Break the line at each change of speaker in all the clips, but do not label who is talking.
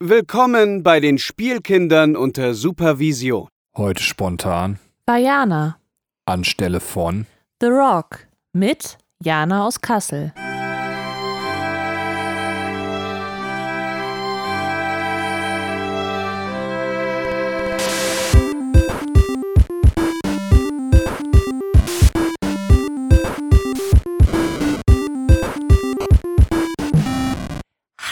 Willkommen bei den Spielkindern unter Supervision.
Heute spontan
Vajana,
anstelle von
The Rock mit Jana aus Kassel.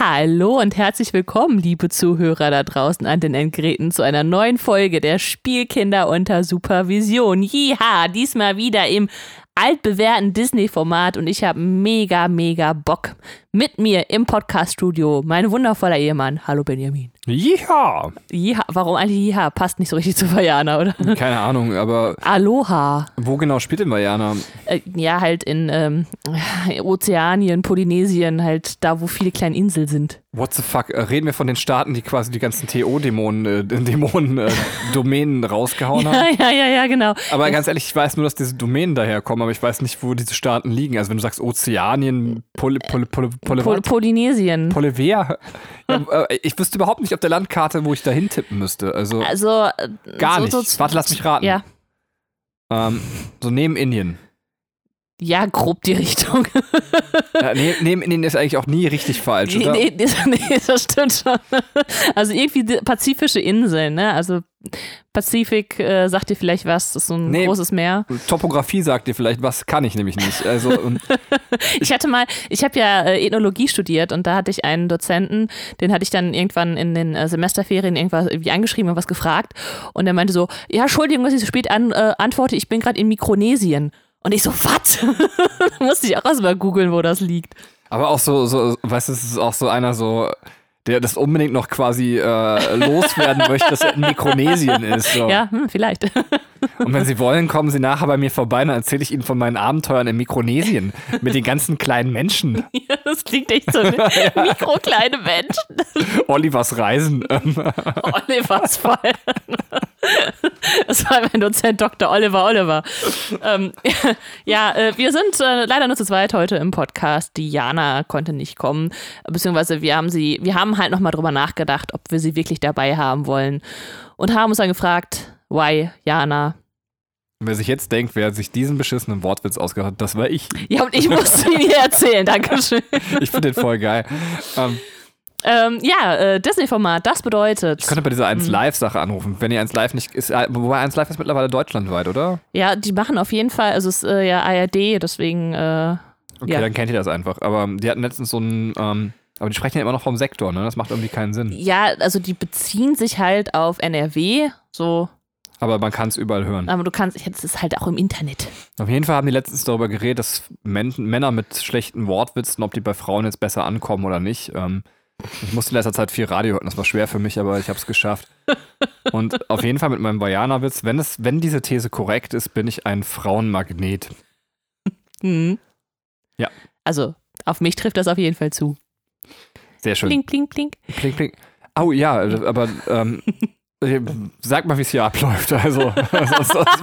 Hallo und herzlich willkommen, liebe Zuhörer da draußen an den Endgeräten, zu einer neuen Folge der Spielkinder unter Supervision. Jiha, diesmal wieder im altbewährten Disney-Format und ich habe mega, mega Bock. Mit mir im Podcast-Studio mein wundervoller Ehemann. Hallo Benjamin.
Ja.
Jiha, warum eigentlich Jiha? Passt nicht so richtig zu Vajana, oder?
Keine Ahnung, aber
Aloha.
wo genau spielt denn Vajana?
Äh, ja, halt in ähm, Ozeanien, Polynesien, halt da, wo viele kleine Inseln sind.
What the fuck? Äh, Reden wir von den Staaten, die quasi die ganzen TO-Dämonen, äh, Dämonen, äh, Domänen rausgehauen
Ja,
haben?
ja, ja, ja, genau.
Aber ganz ehrlich, ich weiß nur, dass diese Domänen daherkommen, aber ich weiß nicht, wo diese Staaten liegen. Also wenn du sagst Ozeanien, Pol, Pol, Pol, Pol,
Pol Polynesien.
Polivea. Ja, äh, ich wüsste überhaupt nicht auf der Landkarte, wo ich da hintippen müsste. Also
Also äh,
gar
so,
nicht.
So,
Warte, lass mich raten.
Ja,
Ähm, so neben Indien.
ja, grob die Richtung.
Ja, neben, neben Indien ist eigentlich auch nie richtig falsch,
nee,
oder?
nee, das- nee, das stimmt schon. Also irgendwie die pazifische Inseln, ne? Also Pazifik äh, sagt dir vielleicht was, das ist so ein
Nee.
großes Meer.
Topografie sagt dir vielleicht was, kann ich nämlich nicht. Also
Ich hatte mal, ich habe ja äh, Ethnologie studiert und da hatte ich einen Dozenten, den hatte ich dann irgendwann in den äh, Semesterferien irgendwas irgendwie angeschrieben und was gefragt und der meinte so, ja, Entschuldigung, dass ich so spät an, äh, antworte, ich bin gerade in Mikronesien. Und ich so, was? da musste ich auch erstmal googeln, wo das liegt.
aber auch so, so, weißt du, es ist auch so einer so, der das unbedingt noch quasi äh, loswerden möchte, dass er in Mikronesien ist. So.
Ja, hm, vielleicht.
Und wenn Sie wollen, kommen Sie nachher bei mir vorbei, dann erzähle ich Ihnen von meinen Abenteuern in Mikronesien mit den ganzen kleinen Menschen.
Ja, das klingt echt so, ne? Mikrokleine Menschen.
Olivers Reisen.
Olivers voll. Das war mein Dozent Dr. Oliver Oliver. Ähm, ja, äh, wir sind äh, leider nur zu zweit heute im Podcast. Die Jana konnte nicht kommen, beziehungsweise wir haben sie, wir haben halt nochmal drüber nachgedacht, ob wir sie wirklich dabei haben wollen und haben uns dann gefragt, why Jana?
wer sich jetzt denkt, wer sich diesen beschissenen Wortwitz ausgedacht hat, das war ich.
Ja, und ich musste ihn hier erzählen, Dankeschön.
Ich finde den voll geil. Ähm,
Ähm, ja, äh, Disney-Format, das bedeutet.
ich könnte bei dieser
Mhm.
1 Live-Sache anrufen. Wenn ihr 1 Live nicht ist, äh, wobei 1 Live ist mittlerweile deutschlandweit, oder?
Ja, die machen auf jeden Fall, also es ist äh, ja ARD, deswegen, äh,
Okay,
Ja.
dann kennt ihr das einfach. Aber die hatten letztens so einen, ähm, aber die sprechen ja immer noch vom Sektor, ne? Das macht irgendwie keinen Sinn.
ja, also die beziehen sich halt auf NRW, so,
Aber man kann es überall hören.
aber du kannst, jetzt ist es halt auch im Internet.
Auf jeden Fall haben die letztens darüber geredet, dass Men Männer mit schlechten Wortwitzen, ob die bei Frauen jetzt besser ankommen oder nicht. Ähm, ich musste in letzter Zeit viel Radio hören, das war schwer für mich, aber ich habe es geschafft. Und auf jeden Fall mit meinem Vajana-Witz, wenn, es- wenn diese These korrekt ist, bin ich ein Frauenmagnet.
Mhm.
Ja.
Also, auf mich trifft das auf jeden Fall zu.
Sehr schön.
Blink, blink, blink.
Pling, pling. Oh ja, aber ähm, sag mal, wie es hier abläuft. Also, sonst, sonst,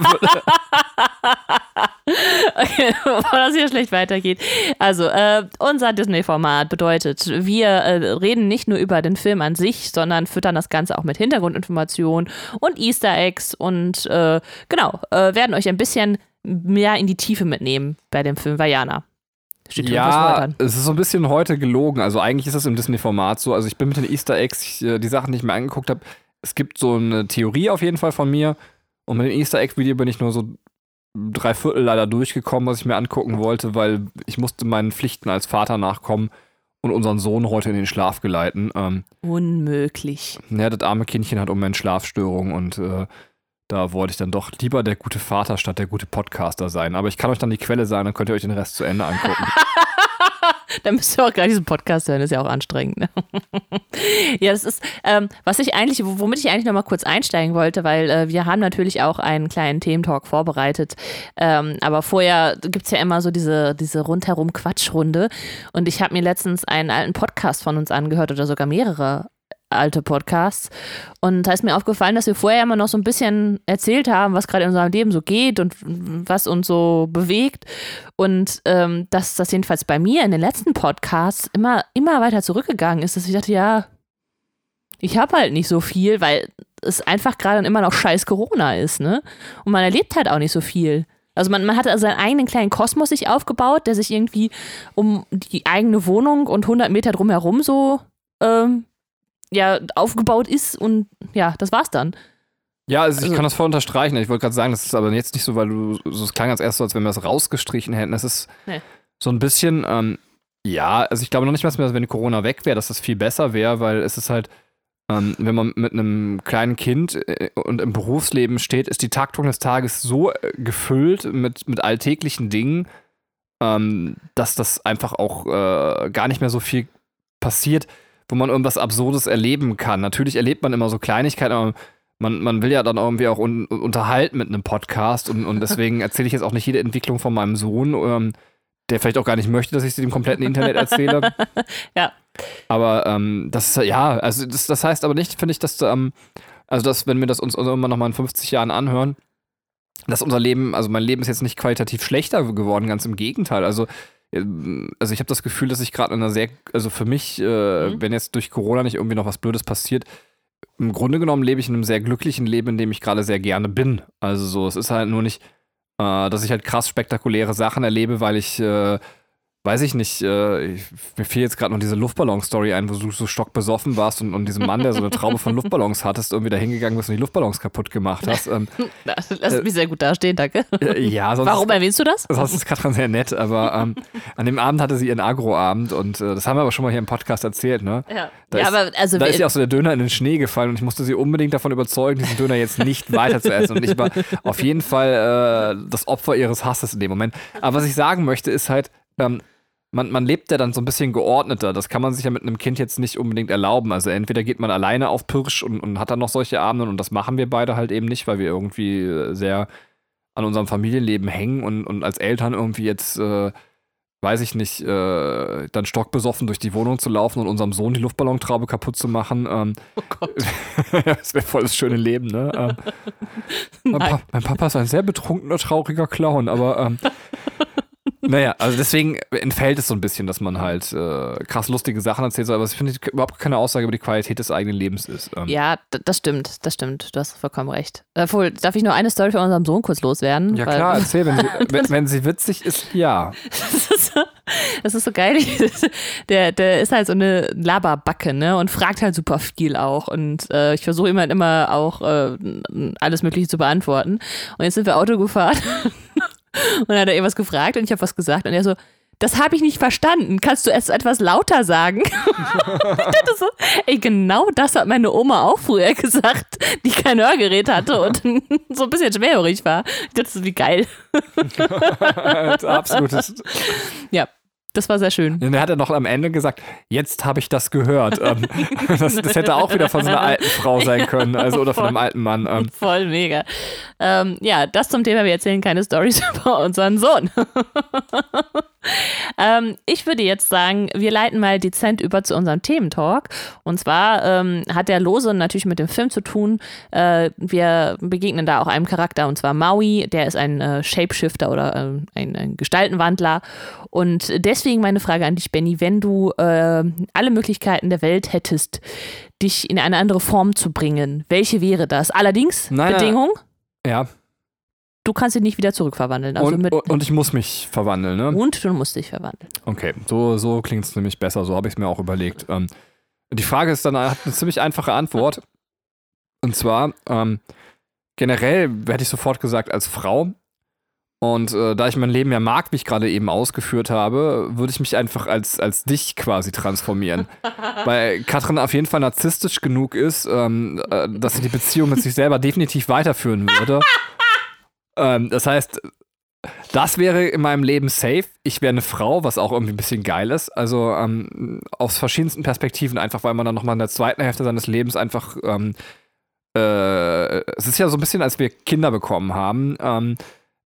Okay, bevor das hier schlecht weitergeht. Also, äh, unser Disney-Format bedeutet, wir äh, reden nicht nur über den Film an sich, sondern füttern das Ganze auch mit Hintergrundinformationen und Easter Eggs und äh, genau, äh, werden euch ein bisschen mehr in die Tiefe mitnehmen bei dem Film Vajana. Steht
ja, es ist so ein bisschen heute gelogen. Also eigentlich ist das im Disney-Format so. Also ich bin mit den Easter Eggs, ich, äh, die Sachen, die ich mir angeguckt habe, es gibt so eine Theorie auf jeden Fall von mir. Und mit dem Easter Egg-Video bin ich nur so drei Viertel leider durchgekommen, was ich mir angucken wollte, weil ich musste meinen Pflichten als Vater nachkommen und unseren Sohn heute in den Schlaf geleiten. Ähm,
Unmöglich.
ja, das arme Kindchen hat Moment Schlafstörungen und äh, da wollte ich dann doch lieber der gute Vater statt der gute Podcaster sein. Aber ich kann euch dann die Quelle sein, dann könnt ihr euch den Rest zu Ende angucken.
Da müsst ihr auch gar diesen Podcast hören, ist ja auch anstrengend. Ne? ja, das ist, ähm, was ich eigentlich, womit ich eigentlich noch mal kurz einsteigen wollte, weil äh, wir haben natürlich auch einen kleinen Thementalk vorbereitet. Ähm, aber vorher gibt es ja immer so diese, diese rundherum Quatschrunde. Und ich habe mir letztens einen alten Podcast von uns angehört oder sogar mehrere alte Podcasts. Und da ist mir aufgefallen, dass wir vorher immer noch so ein bisschen erzählt haben, was gerade in unserem Leben so geht und was uns so bewegt. Und ähm, dass das jedenfalls bei mir in den letzten Podcasts immer, immer weiter zurückgegangen ist, dass ich dachte, ja, ich habe halt nicht so viel, weil es einfach gerade immer noch scheiß Corona ist, ne? Und man erlebt halt auch nicht so viel. Also man, man hat also seinen eigenen kleinen Kosmos sich aufgebaut, der sich irgendwie um die eigene Wohnung und 100 Meter drumherum so ähm, ja, aufgebaut ist und ja, das war's dann.
Ja, also ich
Also-
kann das voll unterstreichen. Ich wollte gerade sagen, das ist aber jetzt nicht so, weil du, so es klang als erstes, so, als wenn wir das rausgestrichen hätten. Es ist
Nee.
so ein bisschen, ähm, ja, also ich glaube noch nicht mal, dass wenn Corona weg wäre, dass das viel besser wäre, weil es ist halt, ähm, wenn man mit einem kleinen Kind äh, und im Berufsleben steht, ist die Taktung des Tages so äh, gefüllt mit, mit alltäglichen Dingen, ähm, dass das einfach auch äh, gar nicht mehr so viel passiert, wo man irgendwas Absurdes erleben kann. Natürlich erlebt man immer so Kleinigkeiten, aber man, man will ja dann irgendwie auch un unterhalten mit einem Podcast und, und deswegen erzähle ich jetzt auch nicht jede Entwicklung von meinem Sohn, ähm, der vielleicht auch gar nicht möchte, dass ich sie dem kompletten Internet erzähle.
Ja.
Aber ähm, das ist ja, also das, das heißt aber nicht, finde ich, dass ähm, also dass, wenn wir das uns irgendwann nochmal in 50 Jahren anhören, dass unser Leben, also mein Leben ist jetzt nicht qualitativ schlechter geworden, ganz im Gegenteil. Also also ich habe das Gefühl, dass ich gerade in einer sehr, also für mich, äh,
Mhm.
wenn jetzt durch Corona nicht irgendwie noch was Blödes passiert, im Grunde genommen lebe ich in einem sehr glücklichen Leben, in dem ich gerade sehr gerne bin. Also so, es ist halt nur nicht, äh, dass ich halt krass spektakuläre Sachen erlebe, weil ich, äh, weiß ich nicht, äh, ich, mir fiel jetzt gerade noch diese Luftballon-Story ein, wo du so stockbesoffen warst und, und diesem Mann, der so eine Traube von Luftballons hattest, irgendwie da hingegangen bist und die Luftballons kaputt gemacht hast. Ähm,
Lass mich sehr gut dastehen, danke.
äh, ja, sonst
Warum erwähnst du das?
das ist Katrin sehr nett, aber ähm, an dem Abend hatte sie ihren Agro-Abend und äh, das haben wir aber schon mal hier im Podcast erzählt, ne?
Ja,
Da
ja
ist-
aber also
Da ist ja auch so der Döner in den Schnee gefallen und ich musste sie unbedingt davon überzeugen, diesen Döner jetzt nicht weiter zu essen. Und ich war auf jeden Fall äh, das Opfer ihres Hasses in dem Moment. Aber was ich sagen möchte, ist halt, ähm, man, man lebt ja dann so ein bisschen geordneter. Das kann man sich ja mit einem Kind jetzt nicht unbedingt erlauben. Also entweder geht man alleine auf Pirsch und, und hat dann noch solche Abende und das machen wir beide halt eben nicht, weil wir irgendwie äh, sehr an unserem Familienleben hängen und, und als Eltern irgendwie jetzt, äh, weiß ich nicht, äh, dann stockbesoffen durch die Wohnung zu laufen und unserem Sohn die Luftballontraube kaputt zu machen. Ähm,
oh Gott.
das wäre voll das schöne Leben, ne? Ähm, mein, pa mein Papa ist ein sehr betrunkener, trauriger Clown, aber ähm, naja, also deswegen entfällt es so ein bisschen, dass man halt äh, krass lustige Sachen erzählt, aber ich finde überhaupt keine Aussage über die Qualität des eigenen Lebens ist. Ähm,
Ja, das stimmt, das stimmt. Du hast vollkommen recht. Obwohl, darf ich nur eine Story von unserem Sohn kurz loswerden?
ja klar, erzähl, wenn sie, wenn, wenn sie witzig ist, ja.
Das ist so, das ist so geil. Der, der ist halt so eine Laberbacke, ne? Und fragt halt super viel auch. Und äh, ich versuche ihm halt immer auch äh, alles Mögliche zu beantworten. Und jetzt sind wir Auto gefahren und dann hat er irgendwas gefragt und ich habe was gesagt und er so, das habe ich nicht verstanden. Kannst du es etwas lauter sagen? ich dachte so, ey, genau das hat meine Oma auch früher gesagt, die kein Hörgerät hatte und so ein bisschen schwerhörig war. Ich dachte so, wie geil.
Absolutes.
Ja, das war sehr schön.
Und er hat ja noch am Ende gesagt, jetzt habe ich das gehört. Ähm, das, das hätte auch wieder von so einer alten Frau sein können, also oder von einem alten Mann. Ähm,
Voll mega. Ähm, ja, das zum Thema, wir erzählen keine Stories über unseren Sohn. ähm, ich würde jetzt sagen, wir leiten mal dezent über zu unserem Thementalk. Und zwar ähm, hat der Lose natürlich mit dem Film zu tun. Äh, wir begegnen da auch einem Charakter, und zwar Maui. Der ist ein äh, Shapeshifter oder ähm, ein, ein Gestaltenwandler. Und deswegen meine Frage an dich, Benny, wenn du äh, alle Möglichkeiten der Welt hättest, dich in eine andere Form zu bringen, welche wäre das? Allerdings,
Nein, nein.
Bedingung,
ja,
du kannst dich nicht wieder zurückverwandeln. Also
und, und ich muss mich verwandeln, ne?
und du musst dich verwandeln.
Okay, so, so klingt es nämlich besser, so habe ich es mir auch überlegt. Ähm, die Frage ist dann, hat eine ziemlich einfache Antwort. Und zwar, ähm, generell hätte ich sofort gesagt, als Frau. Und äh, da ich mein Leben ja mag, wie ich gerade eben ausgeführt habe, würde ich mich einfach als, als dich quasi transformieren. Weil Katrin auf jeden Fall narzisstisch genug ist, ähm, äh, dass sie die Beziehung mit sich selber definitiv weiterführen würde. ähm, das heißt, das wäre in meinem Leben safe. Ich wäre eine Frau, was auch irgendwie ein bisschen geil ist. Also ähm, aus verschiedensten Perspektiven, einfach weil man dann nochmal in der zweiten Hälfte seines Lebens einfach. Ähm, äh, es ist ja so ein bisschen, als wir Kinder bekommen haben. Ähm,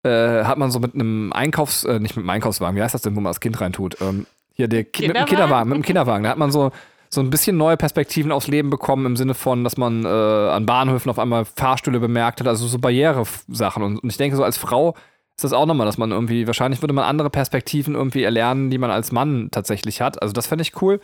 äh, hat man so mit einem Einkaufs-, äh, nicht mit einem Einkaufswagen, wie heißt das denn, wo man das Kind reintut? Ähm, hier, der Ki mit dem
Kinderwagen?
Kinderwagen, mit dem Kinderwagen. Da hat man so, so ein bisschen neue Perspektiven aufs Leben bekommen, im Sinne von, dass man äh, an Bahnhöfen auf einmal Fahrstühle bemerkt hat, also so Barrieresachen. Und, und ich denke, so als Frau ist das auch nochmal, dass man irgendwie, wahrscheinlich würde man andere Perspektiven irgendwie erlernen, die man als Mann tatsächlich hat. Also das fände ich cool.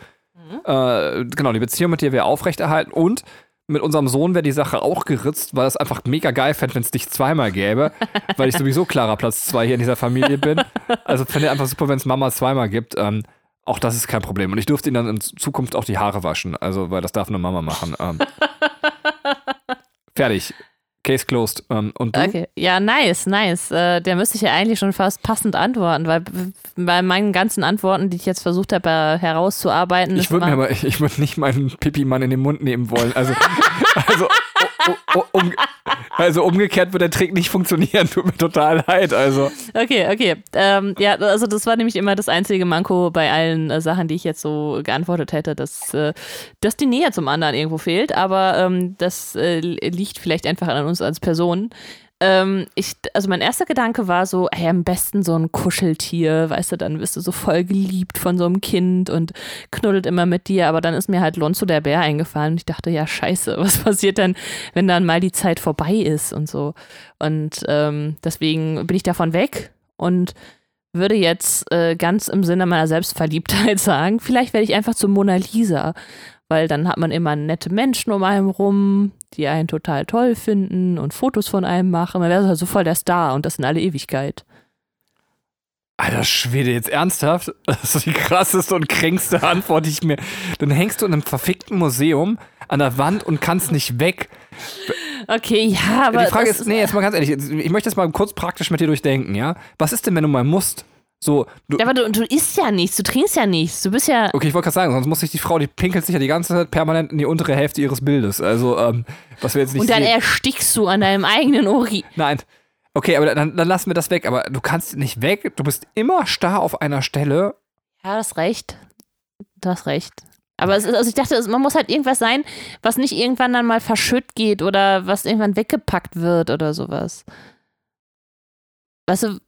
Äh, genau, die Beziehung mit dir wäre aufrechterhalten und mit unserem Sohn wäre die Sache auch geritzt, weil es einfach mega geil fände, wenn es dich zweimal gäbe, weil ich sowieso klarer Platz zwei hier in dieser Familie bin. Also fände ich einfach super, wenn es Mama zweimal gibt. Ähm, auch das ist kein Problem. Und ich dürfte ihn dann in Zukunft auch die Haare waschen. Also, weil das darf nur Mama machen. Ähm, fertig. Case closed. Ähm, und du?
Okay, ja, nice, nice. Äh, der müsste ich ja eigentlich schon fast passend antworten, weil bei meinen ganzen Antworten, die ich jetzt versucht habe äh, herauszuarbeiten.
Ich würde mir aber, ich würde nicht meinen Pipi-Mann in den Mund nehmen wollen. Also, also um, also umgekehrt wird der Trick nicht funktionieren. Tut mir total leid. Also.
Okay, okay. Ähm, ja, also das war nämlich immer das einzige Manko bei allen äh, Sachen, die ich jetzt so geantwortet hätte, dass, äh, dass die Nähe zum anderen irgendwo fehlt. Aber ähm, das äh, liegt vielleicht einfach an uns als Personen. Ähm, ich, also mein erster Gedanke war so, hey, am besten so ein Kuscheltier, weißt du, dann bist du so voll geliebt von so einem Kind und knuddelt immer mit dir, aber dann ist mir halt Lonzo der Bär eingefallen und ich dachte, ja, scheiße, was passiert dann, wenn dann mal die Zeit vorbei ist und so. Und ähm, deswegen bin ich davon weg und würde jetzt äh, ganz im Sinne meiner Selbstverliebtheit sagen, vielleicht werde ich einfach zur Mona Lisa, weil dann hat man immer nette Menschen um einen rum, die einen total toll finden und Fotos von einem machen. Man wäre halt so voll der Star und das in alle Ewigkeit.
Alter Schwede, jetzt ernsthaft? Das ist die krasseste und kränkste Antwort, die ich mir. Dann hängst du in einem verfickten Museum an der Wand und kannst nicht weg.
Okay, ja, aber.
Die Frage ist, nee, jetzt mal ganz ehrlich, ich möchte das mal kurz praktisch mit dir durchdenken, ja? Was ist denn, wenn du mal musst? So,
du, ja, aber du, du isst ja nichts, du trinkst ja nichts, du bist ja.
Okay, ich wollte gerade sagen, sonst muss sich die Frau, die pinkelt sich ja die ganze Zeit permanent in die untere Hälfte ihres Bildes. Also, ähm, was wir jetzt nicht.
Und dann
sehen.
erstickst du an deinem eigenen Urin.
Nein. Okay, aber dann, dann lassen wir das weg. Aber du kannst nicht weg, du bist immer starr auf einer Stelle.
Ja, das recht. Du hast recht. Aber ist, also ich dachte, man muss halt irgendwas sein, was nicht irgendwann dann mal verschütt geht oder was irgendwann weggepackt wird oder sowas. Weißt du,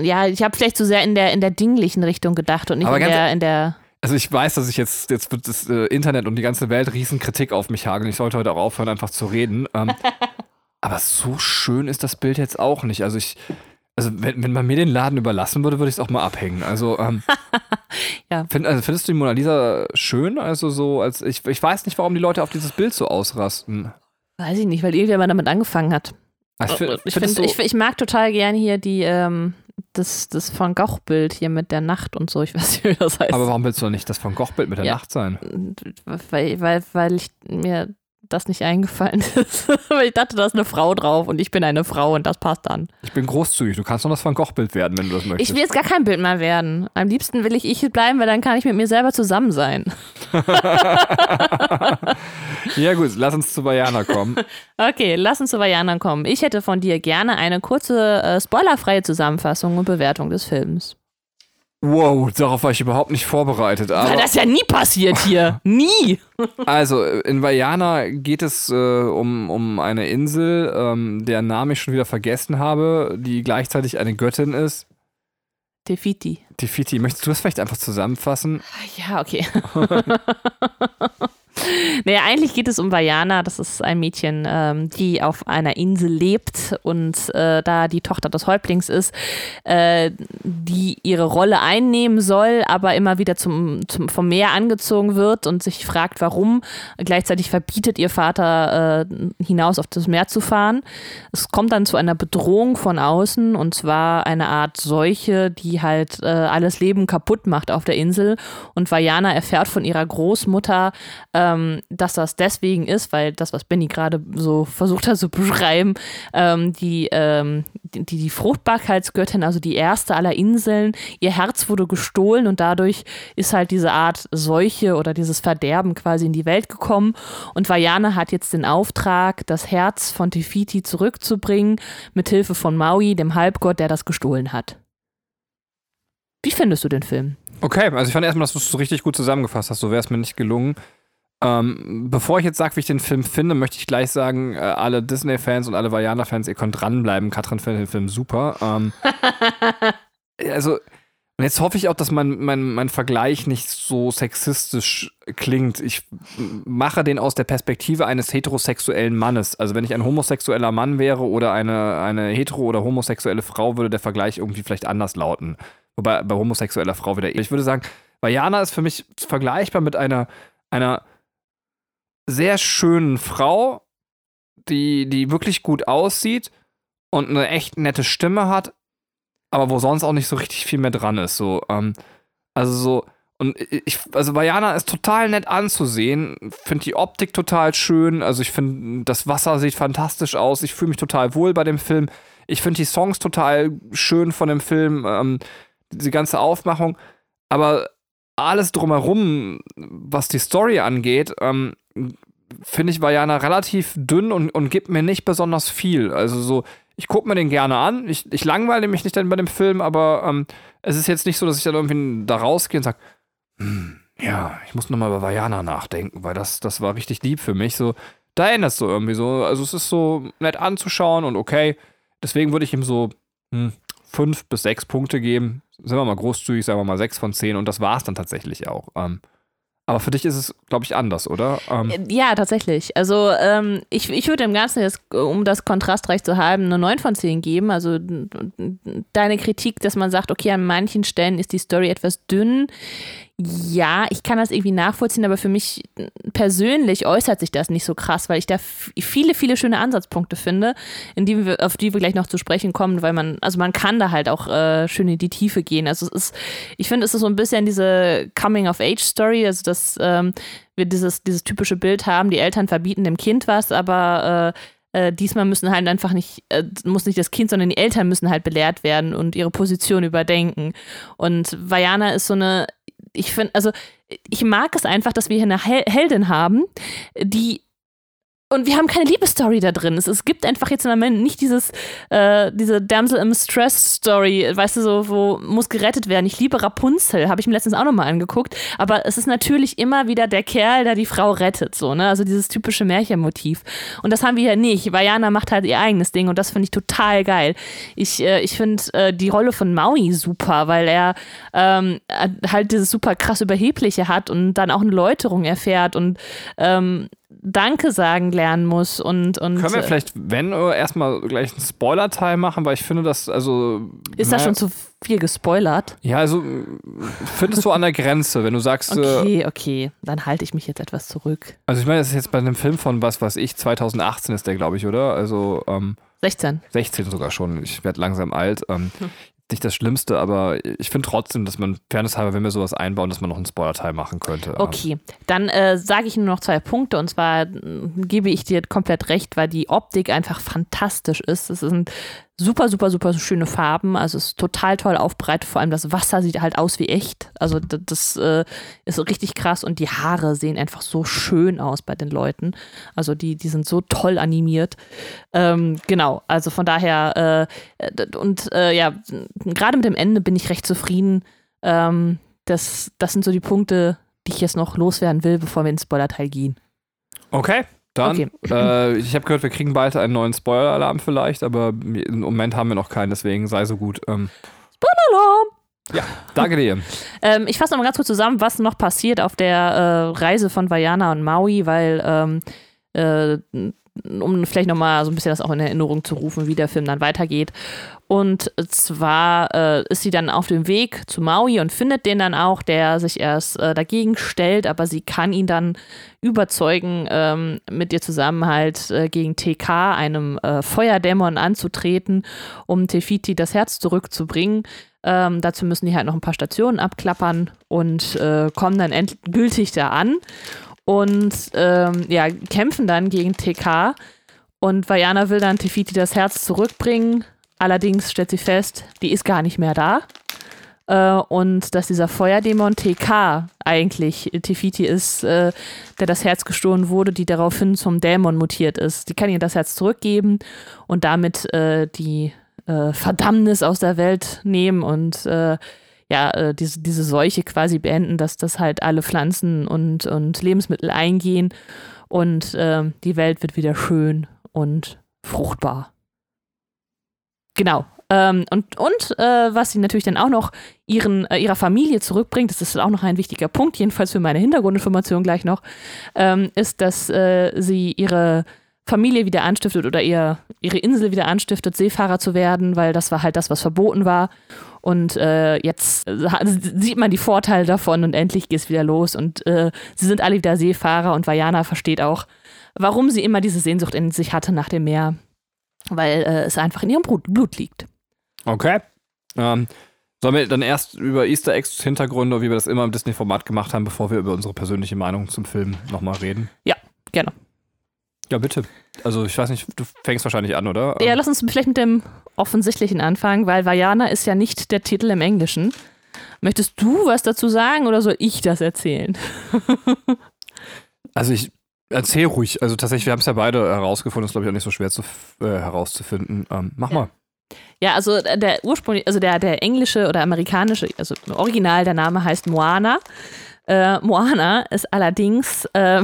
ja, ich habe vielleicht zu sehr in der, in der dinglichen Richtung gedacht und nicht in der, in der.
Also ich weiß, dass ich jetzt, jetzt wird das äh, Internet und die ganze Welt Riesenkritik auf mich hageln. Ich sollte heute auch aufhören, einfach zu reden. Ähm, aber so schön ist das Bild jetzt auch nicht. Also ich, also wenn, wenn man mir den Laden überlassen würde, würde ich es auch mal abhängen. Also, ähm, ja. Find, also findest du die Mona Lisa schön? Also so, als ich, ich weiß nicht, warum die Leute auf dieses Bild so ausrasten.
Weiß ich nicht, weil irgendjemand damit angefangen hat. Also, ich, find, ich, ich, mag total gern hier die, ähm, das, das Van Gogh-Bild hier mit der Nacht und so, ich weiß nicht, wie das heißt.
Aber warum willst du nicht das Van Gogh-Bild mit der ja. Nacht sein?
Weil, weil, weil ich mir das nicht eingefallen ist. ich dachte, da ist eine Frau drauf und ich bin eine Frau und das passt dann.
Ich bin großzügig. Du kannst noch das Van Gogh-Bild werden, wenn du das möchtest.
Ich will jetzt gar kein Bild mehr werden. Am liebsten will ich ich bleiben, weil dann kann ich mit mir selber zusammen sein.
ja, gut, lass uns zu Vajana kommen.
okay, lass uns zu Vajana kommen. Ich hätte von dir gerne eine kurze, äh, spoilerfreie Zusammenfassung und Bewertung des Films.
Wow, darauf war ich überhaupt nicht vorbereitet. Aber
Weil das ja nie passiert hier. nie.
Also, in Vajana geht es äh, um, um eine Insel, ähm, deren Namen ich schon wieder vergessen habe, die gleichzeitig eine Göttin ist.
Tefiti.
Tefiti, möchtest du das vielleicht einfach zusammenfassen?
Ja, okay. Naja, eigentlich geht es um Vajana. Das ist ein Mädchen, ähm, die auf einer Insel lebt und äh, da die Tochter des Häuptlings ist, äh, die ihre Rolle einnehmen soll, aber immer wieder zum, zum, vom Meer angezogen wird und sich fragt, warum. Gleichzeitig verbietet ihr Vater, äh, hinaus auf das Meer zu fahren. Es kommt dann zu einer Bedrohung von außen und zwar eine Art Seuche, die halt äh, alles Leben kaputt macht auf der Insel. Und Vajana erfährt von ihrer Großmutter, äh, ähm, dass das deswegen ist, weil das, was Benny gerade so versucht hat zu beschreiben, ähm, die, ähm, die, die Fruchtbarkeitsgöttin, also die erste aller Inseln, ihr Herz wurde gestohlen und dadurch ist halt diese Art Seuche oder dieses Verderben quasi in die Welt gekommen. Und Vajana hat jetzt den Auftrag, das Herz von Tefiti zurückzubringen, mit Hilfe von Maui, dem Halbgott, der das gestohlen hat. Wie findest du den Film?
Okay, also ich fand erstmal, dass du es so richtig gut zusammengefasst hast. So wäre es mir nicht gelungen. Ähm, bevor ich jetzt sage, wie ich den Film finde, möchte ich gleich sagen, äh, alle Disney-Fans und alle Vajana-Fans, ihr könnt dranbleiben. Katrin findet den Film super. Ähm, also, und jetzt hoffe ich auch, dass mein, mein, mein Vergleich nicht so sexistisch klingt. Ich mache den aus der Perspektive eines heterosexuellen Mannes. Also wenn ich ein homosexueller Mann wäre oder eine, eine hetero- oder homosexuelle Frau, würde der Vergleich irgendwie vielleicht anders lauten. Wobei bei homosexueller Frau wieder. Ich würde sagen, Vajana ist für mich vergleichbar mit einer, einer sehr schönen Frau, die, die wirklich gut aussieht und eine echt nette Stimme hat, aber wo sonst auch nicht so richtig viel mehr dran ist. So, ähm, also so, und ich, also Vajana ist total nett anzusehen. Finde die Optik total schön. Also ich finde, das Wasser sieht fantastisch aus. Ich fühle mich total wohl bei dem Film. Ich finde die Songs total schön von dem Film. Ähm, diese ganze Aufmachung. Aber alles drumherum, was die Story angeht, ähm, finde ich Vajana relativ dünn und, und gibt mir nicht besonders viel. Also so, ich gucke mir den gerne an. Ich, ich langweile mich nicht dann bei dem Film, aber ähm, es ist jetzt nicht so, dass ich dann irgendwie da rausgehe und sage, hm, ja, ich muss nochmal über Vajana nachdenken, weil das, das war richtig lieb für mich. So, da erinnerst du irgendwie so. Also es ist so nett anzuschauen und okay. Deswegen würde ich ihm so hm, fünf bis sechs Punkte geben. Sind wir mal großzügig, sagen wir mal sechs von zehn und das war es dann tatsächlich auch. Ähm, aber für dich ist es, glaube ich, anders, oder? Ähm
äh, ja, tatsächlich. Also ähm, ich, ich würde dem Ganzen jetzt, um das kontrastreich zu haben, eine 9 von 10 geben. Also deine Kritik, dass man sagt, okay, an manchen Stellen ist die Story etwas dünn ja, ich kann das irgendwie nachvollziehen, aber für mich persönlich äußert sich das nicht so krass, weil ich da viele, viele schöne Ansatzpunkte finde, in die wir, auf die wir gleich noch zu sprechen kommen, weil man, also man kann da halt auch äh, schön in die Tiefe gehen. Also es ist, ich finde, es ist so ein bisschen diese Coming-of-Age-Story, also dass ähm, wir dieses, dieses typische Bild haben, die Eltern verbieten dem Kind was, aber äh, äh, diesmal müssen halt einfach nicht, äh, muss nicht das Kind, sondern die Eltern müssen halt belehrt werden und ihre Position überdenken. Und Vajana ist so eine ich finde, also ich mag es einfach, dass wir hier eine Heldin haben, die und wir haben keine Liebesstory da drin. Es, es gibt einfach jetzt im Moment nicht dieses, äh, diese Damsel im Stress-Story, weißt du, so, wo muss gerettet werden. Ich liebe Rapunzel, habe ich mir letztens auch nochmal angeguckt. Aber es ist natürlich immer wieder der Kerl, der die Frau rettet, so, ne? Also dieses typische Märchenmotiv. Und das haben wir hier nicht. Vajana macht halt ihr eigenes Ding und das finde ich total geil. Ich, äh, ich finde äh, die Rolle von Maui super, weil er ähm, halt dieses super krass Überhebliche hat und dann auch eine Läuterung erfährt und ähm, Danke sagen lernen muss und. und
Können wir äh, vielleicht, wenn, erstmal gleich einen Spoiler-Teil machen, weil ich finde, dass, also.
Ist das schon zu viel gespoilert?
Ja, also, findest du an der Grenze, wenn du sagst.
Äh, okay, okay, dann halte ich mich jetzt etwas zurück.
Also, ich meine, das ist jetzt bei einem Film von was weiß ich, 2018 ist der, glaube ich, oder? Also, ähm,
16.
16 sogar schon. Ich werde langsam alt. Ähm, hm nicht das Schlimmste, aber ich finde trotzdem, dass man fairness halber, wenn wir sowas einbauen, dass man noch einen Spoiler-Teil machen könnte.
Okay, dann äh, sage ich nur noch zwei Punkte und zwar äh, gebe ich dir komplett recht, weil die Optik einfach fantastisch ist. Es sind super, super, super schöne Farben. Also es ist total toll aufbereitet. Vor allem das Wasser sieht halt aus wie echt. Also das, das äh, ist richtig krass und die Haare sehen einfach so schön aus bei den Leuten. Also die, die sind so toll animiert. Ähm, genau, also von daher äh, und äh, ja, gerade mit dem Ende bin ich recht zufrieden. Ähm, das, das sind so die Punkte, die ich jetzt noch loswerden will, bevor wir ins Spoiler-Teil gehen.
Okay. Dann, okay. äh, ich habe gehört, wir kriegen bald einen neuen Spoiler-Alarm vielleicht, aber im Moment haben wir noch keinen, deswegen sei so gut. Ähm,
Spoiler-Alarm!
Ja, danke dir.
ähm, ich fasse nochmal ganz kurz zusammen, was noch passiert auf der äh, Reise von Vajana und Maui, weil ähm, äh, um vielleicht nochmal so ein bisschen das auch in Erinnerung zu rufen, wie der Film dann weitergeht. Und zwar äh, ist sie dann auf dem Weg zu Maui und findet den dann auch, der sich erst äh, dagegen stellt, aber sie kann ihn dann überzeugen, ähm, mit ihr zusammen halt äh, gegen TK, einem äh, Feuerdämon, anzutreten, um Tefiti das Herz zurückzubringen. Ähm, dazu müssen die halt noch ein paar Stationen abklappern und äh, kommen dann endgültig da an und ähm, ja, kämpfen dann gegen TK. Und Vajana will dann Tefiti das Herz zurückbringen. Allerdings stellt sie fest, die ist gar nicht mehr da. Äh, und dass dieser Feuerdämon TK eigentlich Tefiti ist, äh, der das Herz gestohlen wurde, die daraufhin zum Dämon mutiert ist. Die kann ihr das Herz zurückgeben und damit äh, die äh, Verdammnis aus der Welt nehmen und äh, ja, äh, diese, diese Seuche quasi beenden, dass das halt alle Pflanzen und, und Lebensmittel eingehen und die Welt wird wieder schön und fruchtbar. Genau. Ähm, und und äh, was sie natürlich dann auch noch ihren, äh, ihrer Familie zurückbringt, das ist auch noch ein wichtiger Punkt, jedenfalls für meine Hintergrundinformation gleich noch, ähm, ist, dass äh, sie ihre Familie wieder anstiftet oder ihr, ihre Insel wieder anstiftet, Seefahrer zu werden, weil das war halt das, was verboten war. Und äh, jetzt äh, sieht man die Vorteile davon und endlich geht es wieder los. Und äh, sie sind alle wieder Seefahrer und Vajana versteht auch, warum sie immer diese Sehnsucht in sich hatte nach dem Meer. Weil äh, es einfach in ihrem Blut, Blut liegt.
Okay. Ähm, sollen wir dann erst über Easter Eggs, Hintergründe, wie wir das immer im Disney-Format gemacht haben, bevor wir über unsere persönliche Meinung zum Film nochmal reden?
Ja, gerne.
Ja, bitte. Also ich weiß nicht, du fängst wahrscheinlich an, oder?
Ja, lass uns vielleicht mit dem Offensichtlichen anfangen, weil Vajana ist ja nicht der Titel im Englischen. Möchtest du was dazu sagen oder soll ich das erzählen?
also ich erzähl ruhig. Also tatsächlich, wir haben es ja beide herausgefunden, ist glaube ich auch nicht so schwer zu, äh, herauszufinden. Ähm, mach
ja.
mal.
Ja, also der ursprünglich, also der, der englische oder amerikanische, also original der Name heißt Moana. Äh, Moana ist allerdings äh,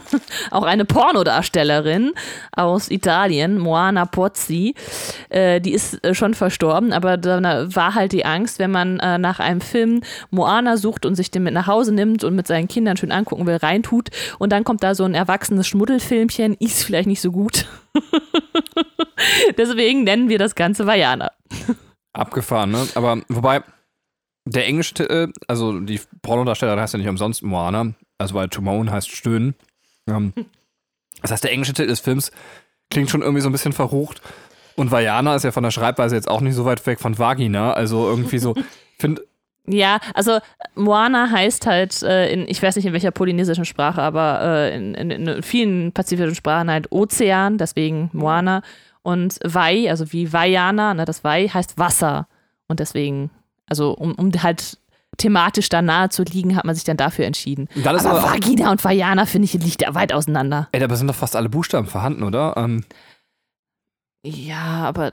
auch eine Pornodarstellerin aus Italien, Moana Pozzi. Äh, die ist äh, schon verstorben, aber da war halt die Angst, wenn man äh, nach einem Film Moana sucht und sich den mit nach Hause nimmt und mit seinen Kindern schön angucken will, reintut und dann kommt da so ein erwachsenes Schmuddelfilmchen, ist vielleicht nicht so gut. Deswegen nennen wir das Ganze Vajana.
Abgefahren, ne? Aber wobei, der englische Titel, also die Pornodarstellerin heißt ja nicht umsonst Moana, also weil to moan heißt stöhnen. Ähm, das heißt, der englische Titel des Films klingt schon irgendwie so ein bisschen verrucht. Und Vajana ist ja von der Schreibweise jetzt auch nicht so weit weg von Vagina. Also irgendwie so, finde.
Ja, also Moana heißt halt äh, in, ich weiß nicht in welcher polynesischen Sprache, aber äh, in, in, in, vielen pazifischen Sprachen halt Ozean, deswegen Moana. Und Vai, also wie Vajana, ne, das Vai heißt Wasser. Und deswegen also um, um halt thematisch da nahe zu liegen, hat man sich dann dafür entschieden.
Dann aber,
aber Vagina und Vajana, finde ich, liegt da weit auseinander.
Ey, da sind doch fast alle Buchstaben vorhanden, oder? Ähm,
ja, aber.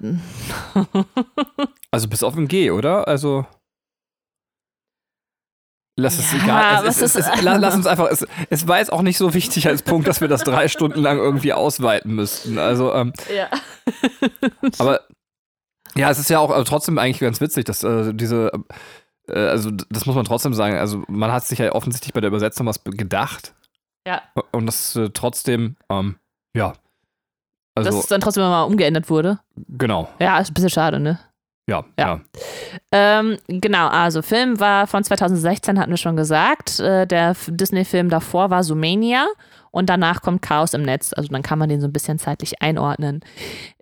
also bis auf ein G, oder? Also. Lass es
Ja,
egal. Es, es, es, lass uns einfach. Es, es war jetzt auch nicht so wichtig als Punkt, dass wir das drei Stunden lang irgendwie ausweiten müssten. Also, ähm,
Ja.
aber ja, es ist ja auch also trotzdem eigentlich ganz witzig, dass äh, diese. Äh, also, das muss man trotzdem sagen. Also, man hat sich ja offensichtlich bei der Übersetzung was gedacht.
Ja.
Und das äh, trotzdem, ähm, ja.
Dass
Also,
es dann trotzdem mal umgeändert wurde.
genau.
Ja, ist ein bisschen schade, ne?
Ja,
Ja.
ja.
Ähm, genau, also Film war von 2016, hatten wir schon gesagt. Äh, der Disney-Film davor war Sumania und danach kommt Chaos im Netz. Also dann kann man den so ein bisschen zeitlich einordnen.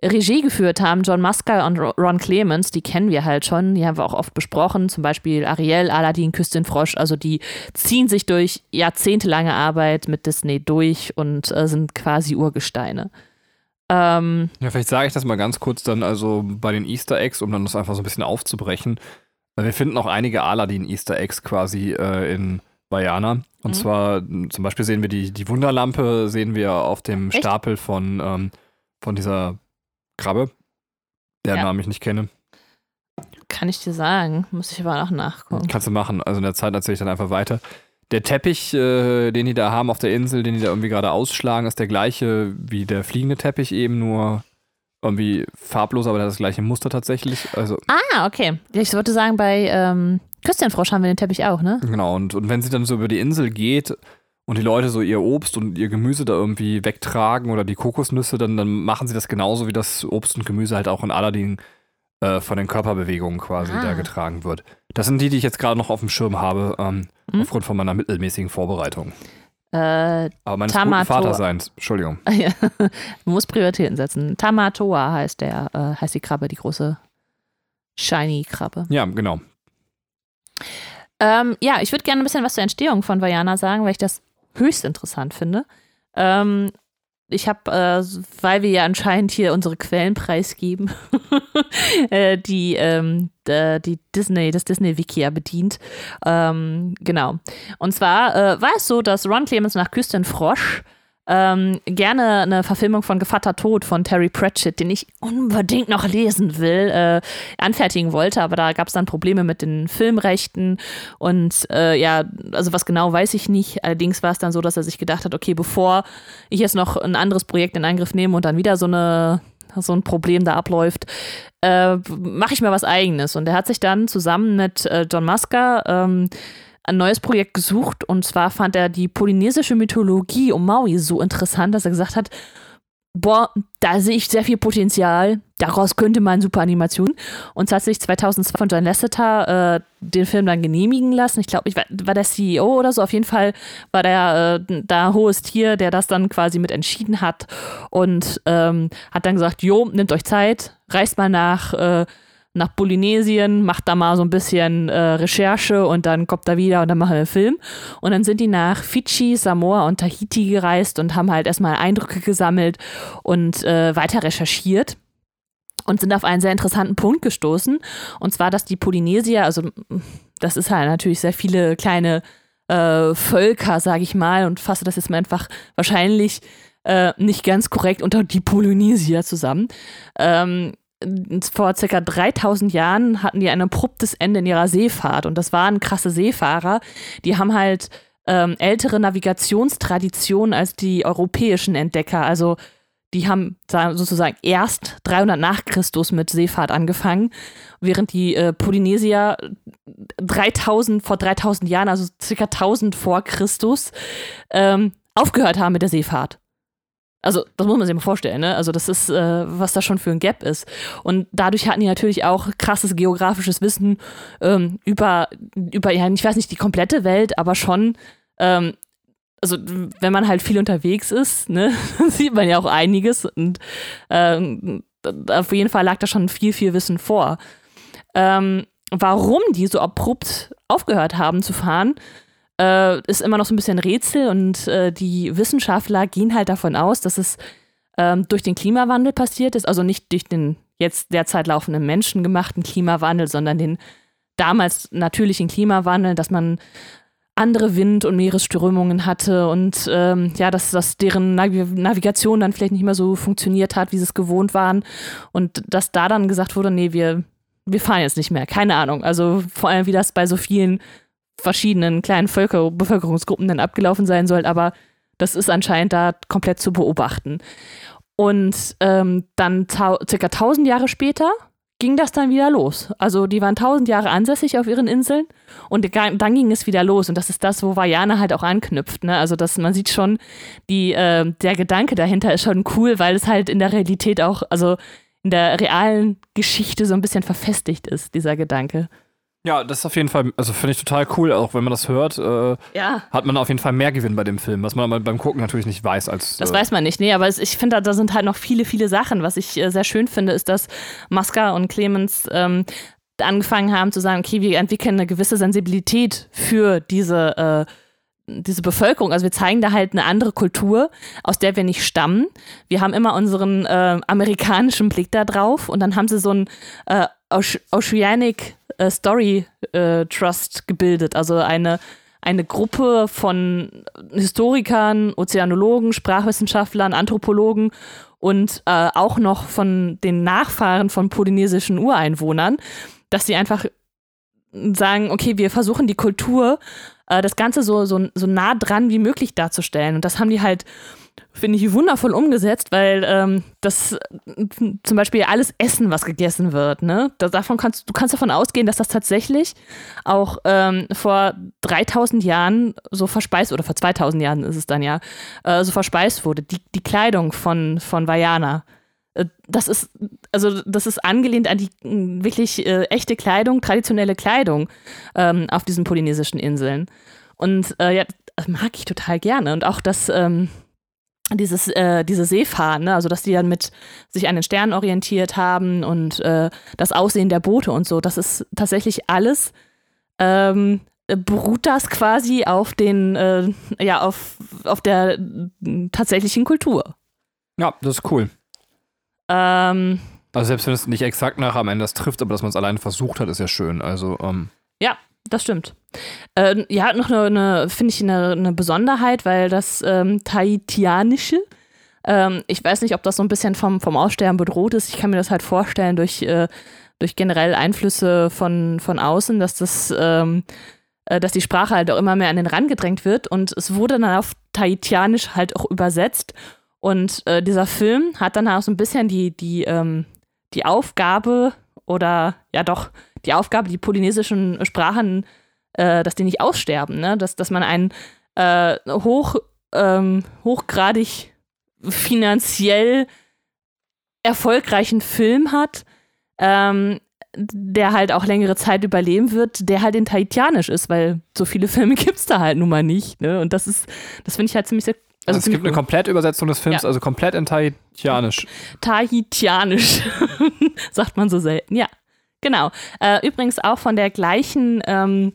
Regie geführt haben John Musker und Ro- Ron Clements, die kennen wir halt schon, die haben wir auch oft besprochen. Zum Beispiel Ariel, Aladdin, Küss den Frosch. Also die ziehen sich durch jahrzehntelange Arbeit mit Disney durch und äh, sind quasi Urgesteine. Ähm,
Ja, vielleicht sage ich das mal ganz kurz dann, also bei den Easter Eggs, um dann das einfach so ein bisschen aufzubrechen. Wir finden auch einige Aladdin-Easter Eggs quasi äh, in Vajana. Und
Mhm.
zwar m, zum Beispiel sehen wir die, die Wunderlampe, sehen wir auf dem
Echt?
Stapel von, ähm, von dieser Krabbe, deren
Ja.
Namen ich nicht kenne.
kann ich dir sagen, muss ich aber noch nachgucken.
Kannst du machen. Also in der Zeit erzähle ich dann einfach weiter. Der Teppich, äh, den die da haben auf der Insel, den die da irgendwie gerade ausschlagen, ist der gleiche wie der fliegende Teppich, eben nur irgendwie farblos, aber der hat das gleiche Muster tatsächlich. Also
Ah, okay. Ich wollte sagen, bei ähm, Küstenfrosch haben wir den Teppich auch, ne?
Genau, und, und wenn sie dann so über die Insel geht und die Leute so ihr Obst und ihr Gemüse da irgendwie wegtragen oder die Kokosnüsse, dann, dann machen sie das genauso, wie das Obst und Gemüse halt auch in Aladdin äh, von den Körperbewegungen quasi
Ah.
da getragen wird. Das sind die, die ich jetzt gerade noch auf dem Schirm habe, ähm,
Hm?
aufgrund von meiner mittelmäßigen Vorbereitung.
Äh,
Aber meines
Tamato-
guten Vaterseins, Entschuldigung.
ja, man muss Prioritäten setzen. Tamatoa heißt der, äh, heißt die Krabbe, die große shiny Krabbe.
Ja, genau.
Ähm, ja, ich würde gerne ein bisschen was zur Entstehung von Vajana sagen, weil ich das höchst interessant finde. Ähm, ich habe, äh, weil wir ja anscheinend hier unsere Quellen preisgeben, äh, die, ähm, die Disney, das Disney-Wiki ja bedient. Ähm, genau. Und zwar äh, war es so, dass Ron Clemens nach Küsten Frosch ähm, gerne eine Verfilmung von Gevatter Tod von Terry Pratchett, den ich unbedingt noch lesen will, äh, anfertigen wollte, aber da gab es dann Probleme mit den Filmrechten und äh, ja, also was genau weiß ich nicht. Allerdings war es dann so, dass er sich gedacht hat, okay, bevor ich jetzt noch ein anderes Projekt in Angriff nehme und dann wieder so eine so ein Problem da abläuft, äh, mache ich mir was eigenes. Und er hat sich dann zusammen mit äh, John Musker ähm, ein neues Projekt gesucht und zwar fand er die polynesische Mythologie um Maui so interessant, dass er gesagt hat, boah, da sehe ich sehr viel Potenzial. Daraus könnte man super Animation. Und tatsächlich 2002 von John Lasseter äh, den Film dann genehmigen lassen. Ich glaube, ich war, war der CEO oder so. Auf jeden Fall war der äh, da hohes Tier, der das dann quasi mit entschieden hat und ähm, hat dann gesagt, jo, nehmt euch Zeit, reist mal nach äh, nach Polynesien, macht da mal so ein bisschen äh, Recherche und dann kommt er wieder und dann machen wir einen Film. Und dann sind die nach Fidschi, Samoa und Tahiti gereist und haben halt erstmal Eindrücke gesammelt und äh, weiter recherchiert und sind auf einen sehr interessanten Punkt gestoßen. Und zwar, dass die Polynesier, also das ist halt natürlich sehr viele kleine äh, Völker, sage ich mal, und fasse das jetzt mal einfach wahrscheinlich äh, nicht ganz korrekt unter die Polynesier zusammen. Ähm, vor circa 3000 Jahren hatten die ein abruptes Ende in ihrer Seefahrt und das waren krasse Seefahrer. Die haben halt ähm, ältere Navigationstraditionen als die europäischen Entdecker. Also die haben sozusagen erst 300 nach Christus mit Seefahrt angefangen, während die äh, Polynesier 3000 vor 3000 Jahren, also circa 1000 vor Christus, ähm, aufgehört haben mit der Seefahrt. Also, das muss man sich mal vorstellen, ne? Also, das ist, äh, was da schon für ein Gap ist. Und dadurch hatten die natürlich auch krasses geografisches Wissen ähm, über, über, ja, ich weiß nicht, die komplette Welt, aber schon, ähm, also, wenn man halt viel unterwegs ist, ne, sieht man ja auch einiges. Und ähm, auf jeden Fall lag da schon viel, viel Wissen vor. Ähm, warum die so abrupt aufgehört haben zu fahren, äh, ist immer noch so ein bisschen Rätsel und äh, die Wissenschaftler gehen halt davon aus, dass es ähm, durch den Klimawandel passiert ist, also nicht durch den jetzt derzeit laufenden menschengemachten Klimawandel, sondern den damals natürlichen Klimawandel, dass man andere Wind- und Meeresströmungen hatte und ähm, ja, dass, dass deren Navigation dann vielleicht nicht mehr so funktioniert hat, wie sie es gewohnt waren. Und dass da dann gesagt wurde, nee, wir, wir fahren jetzt nicht mehr, keine Ahnung. Also vor allem, wie das bei so vielen verschiedenen kleinen Völker Bevölkerungsgruppen dann abgelaufen sein soll, aber das ist anscheinend da komplett zu beobachten. Und ähm, dann circa 1000 Jahre später ging das dann wieder los. Also die waren 1000 Jahre ansässig auf ihren Inseln und dann ging es wieder los. Und das ist das, wo Vajana halt auch anknüpft. Ne? Also dass man sieht schon, die, äh, der Gedanke dahinter ist schon cool, weil es halt in der Realität auch, also in der realen Geschichte so ein bisschen verfestigt ist, dieser Gedanke.
Ja, das ist auf jeden Fall, also finde ich total cool, auch wenn man das hört, äh,
ja.
hat man auf jeden Fall mehr Gewinn bei dem Film, was man aber beim Gucken natürlich nicht weiß als.
Das äh, weiß man nicht, nee, aber es, ich finde, da, sind halt noch viele, viele Sachen. Was ich äh, sehr schön finde, ist, dass Masca und Clemens ähm, angefangen haben zu sagen, okay, wir entwickeln eine gewisse Sensibilität für diese äh, diese Bevölkerung, also wir zeigen da halt eine andere Kultur, aus der wir nicht stammen. Wir haben immer unseren äh, amerikanischen Blick da drauf und dann haben sie so ein äh, Oceanic äh, Story äh, Trust gebildet, also eine, eine Gruppe von Historikern, Ozeanologen, Sprachwissenschaftlern, Anthropologen und äh, auch noch von den Nachfahren von polynesischen Ureinwohnern, dass sie einfach sagen, okay, wir versuchen die Kultur äh, das Ganze so, so, so nah dran wie möglich darzustellen. Und das haben die halt, finde ich, wundervoll umgesetzt, weil ähm, das zum Beispiel alles Essen, was gegessen wird, ne? davon kannst, du kannst davon ausgehen, dass das tatsächlich auch ähm, vor 3000 Jahren so verspeist, oder vor 2000 Jahren ist es dann ja, äh, so verspeist wurde. Die, die Kleidung von, von Vajana das ist, also das ist angelehnt an die wirklich äh, echte Kleidung, traditionelle Kleidung ähm, auf diesen polynesischen Inseln. Und äh, ja, mag ich total gerne. Und auch das, ähm, dieses, äh, diese Seefahren, ne? also dass die dann mit sich an den Sternen orientiert haben und äh, das Aussehen der Boote und so, das ist tatsächlich alles, ähm, beruht das quasi auf den, äh, ja, auf, auf der tatsächlichen Kultur.
Ja, das ist cool.
Ähm,
also selbst wenn es nicht exakt nach am Ende das trifft, aber dass man es alleine versucht hat, ist ja schön. Also ähm.
ja, das stimmt. Äh, ja, noch eine, eine finde ich, eine, eine, Besonderheit, weil das ähm, Tahitianische, ähm, ich weiß nicht, ob das so ein bisschen vom, vom Aussterben bedroht ist. Ich kann mir das halt vorstellen durch, äh, durch generell Einflüsse von, von außen, dass das ähm, äh, dass die Sprache halt auch immer mehr an den Rand gedrängt wird und es wurde dann auf Tahitianisch halt auch übersetzt und äh, dieser Film hat dann auch so ein bisschen die, die, ähm, die Aufgabe oder ja doch, die Aufgabe, die polynesischen Sprachen, äh, dass die nicht aussterben, ne? dass, dass man einen äh, hoch, ähm, hochgradig finanziell erfolgreichen Film hat, ähm, der halt auch längere Zeit überleben wird, der halt in Tahitianisch ist, weil so viele Filme gibt es da halt nun mal nicht. Ne? Und das ist, das finde ich halt ziemlich. Also
es gibt
ziemlich
eine Komplettübersetzung des Films,
Ja.
also komplett in Tahitianisch.
Tahitianisch, sagt man so selten. Ja, genau. Äh, übrigens auch von der gleichen ähm,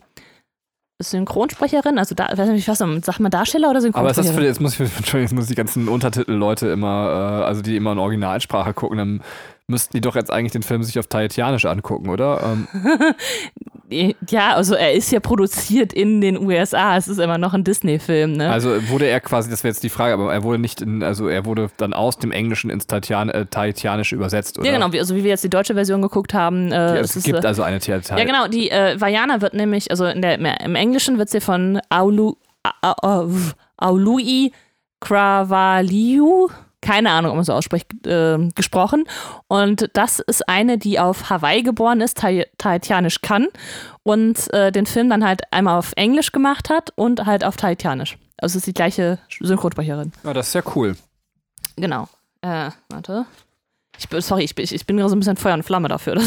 Synchronsprecherin, also da, weiß nicht, was sagt man Darsteller oder
Aber
Synchronsprecherin?
für, jetzt muss ich, jetzt muss ich die ganzen Untertitel-Leute immer, äh, also die immer in Originalsprache gucken, dann müssten die doch jetzt eigentlich den Film sich auf Tahitianisch angucken, oder? Ähm,
ja, also er ist ja produziert in den USA. Es ist immer noch ein Disney-Film, ne?
also wurde er quasi, das wäre jetzt die Frage, aber er wurde nicht in, also er wurde dann aus dem Englischen ins Tahitian, äh, Tahitianische übersetzt, oder?
ja, genau. Wie, also wie wir jetzt die deutsche Version geguckt haben. Äh,
Die,
es
es
ist,
gibt
äh,
also eine Tahitianische.
Ja, genau. Die äh, Vajana wird nämlich, also der, im Englischen wird sie von Aulu, Aului Kravaliu, keine Ahnung, ob man so ausspricht, äh, gesprochen. Und das ist eine, die auf Hawaii geboren ist, Tahitianisch kann und äh, den Film dann halt einmal auf Englisch gemacht hat und halt auf Tahitianisch. Also es ist die gleiche Synchronsprecherin.
Ja, das ist ja cool.
Genau. Äh, warte. Ich, sorry, ich, bin- ich bin gerade so ein bisschen Feuer und Flamme dafür.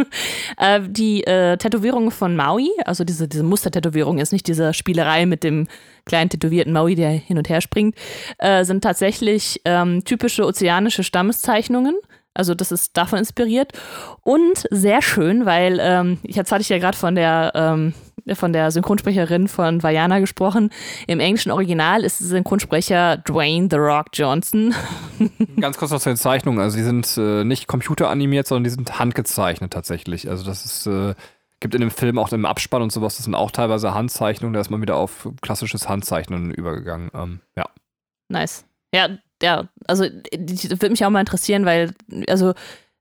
äh, die äh, Tätowierung von Maui, also diese, diese Mustertätowierung, ist nicht diese Spielerei mit dem kleinen tätowierten Maui, der hin und her springt, äh, sind tatsächlich ähm, typische ozeanische Stammeszeichnungen. Also das ist davon inspiriert. Und sehr schön, weil, ähm, jetzt hatte ich ja gerade von der ähm, von der Synchronsprecherin von Vajana gesprochen. Im englischen Original ist der Synchronsprecher Dwayne The Rock Johnson.
Ganz kurz noch zu den Zeichnungen. Also die sind äh, nicht computeranimiert, sondern die sind handgezeichnet tatsächlich. Also das ist, äh, gibt in dem Film auch im Abspann und sowas, das sind auch teilweise Handzeichnungen, da ist man wieder auf klassisches Handzeichnen übergegangen. Ähm, ja.
Nice. Ja, ja, also das würde mich auch mal interessieren, weil, also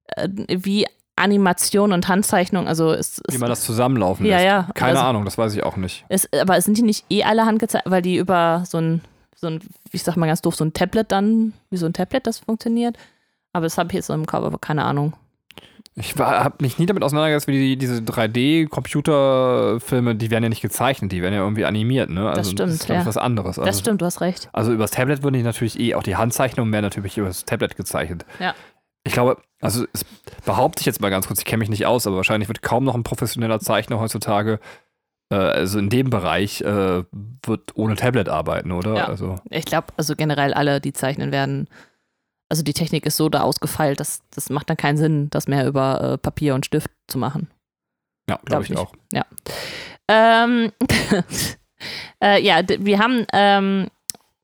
äh, wie Animation und Handzeichnung, also es,
Wie
es,
man das zusammenlaufen
Ja,
lässt.
ja,
Keine
also-
Ahnung, das weiß ich auch nicht.
es, aber sind die nicht eh alle handgezeichnet, weil die über so ein, so ein, ich sag mal ganz doof, so ein Tablet dann, wie so ein Tablet das funktioniert. Aber das habe ich jetzt so im Kopf, aber keine Ahnung.
Ich habe mich nie damit auseinandergesetzt, wie die, diese 3D-Computerfilme, die werden ja nicht gezeichnet, die werden ja irgendwie animiert, ne? Also
stimmt,
das ist,
ja.
was anderes. Also,
Das stimmt, du hast recht.
Also übers Tablet würde ich natürlich eh, auch die Handzeichnungen werden natürlich übers Tablet gezeichnet.
Ja.
Ich glaube, also es behaupte ich jetzt mal ganz kurz, ich kenne mich nicht aus, aber wahrscheinlich wird kaum noch ein professioneller Zeichner heutzutage, äh, also in dem Bereich, äh, wird ohne Tablet arbeiten, oder?
Ja.
Also,
Ich glaube, also generell alle, die zeichnen werden, also die Technik ist so da ausgefeilt, dass das macht dann keinen Sinn, das mehr über äh, Papier und Stift zu machen.
ja,
Glaub
glaube
ich
ich
nicht.
auch.
Ähm, äh, ja, wir haben, ähm,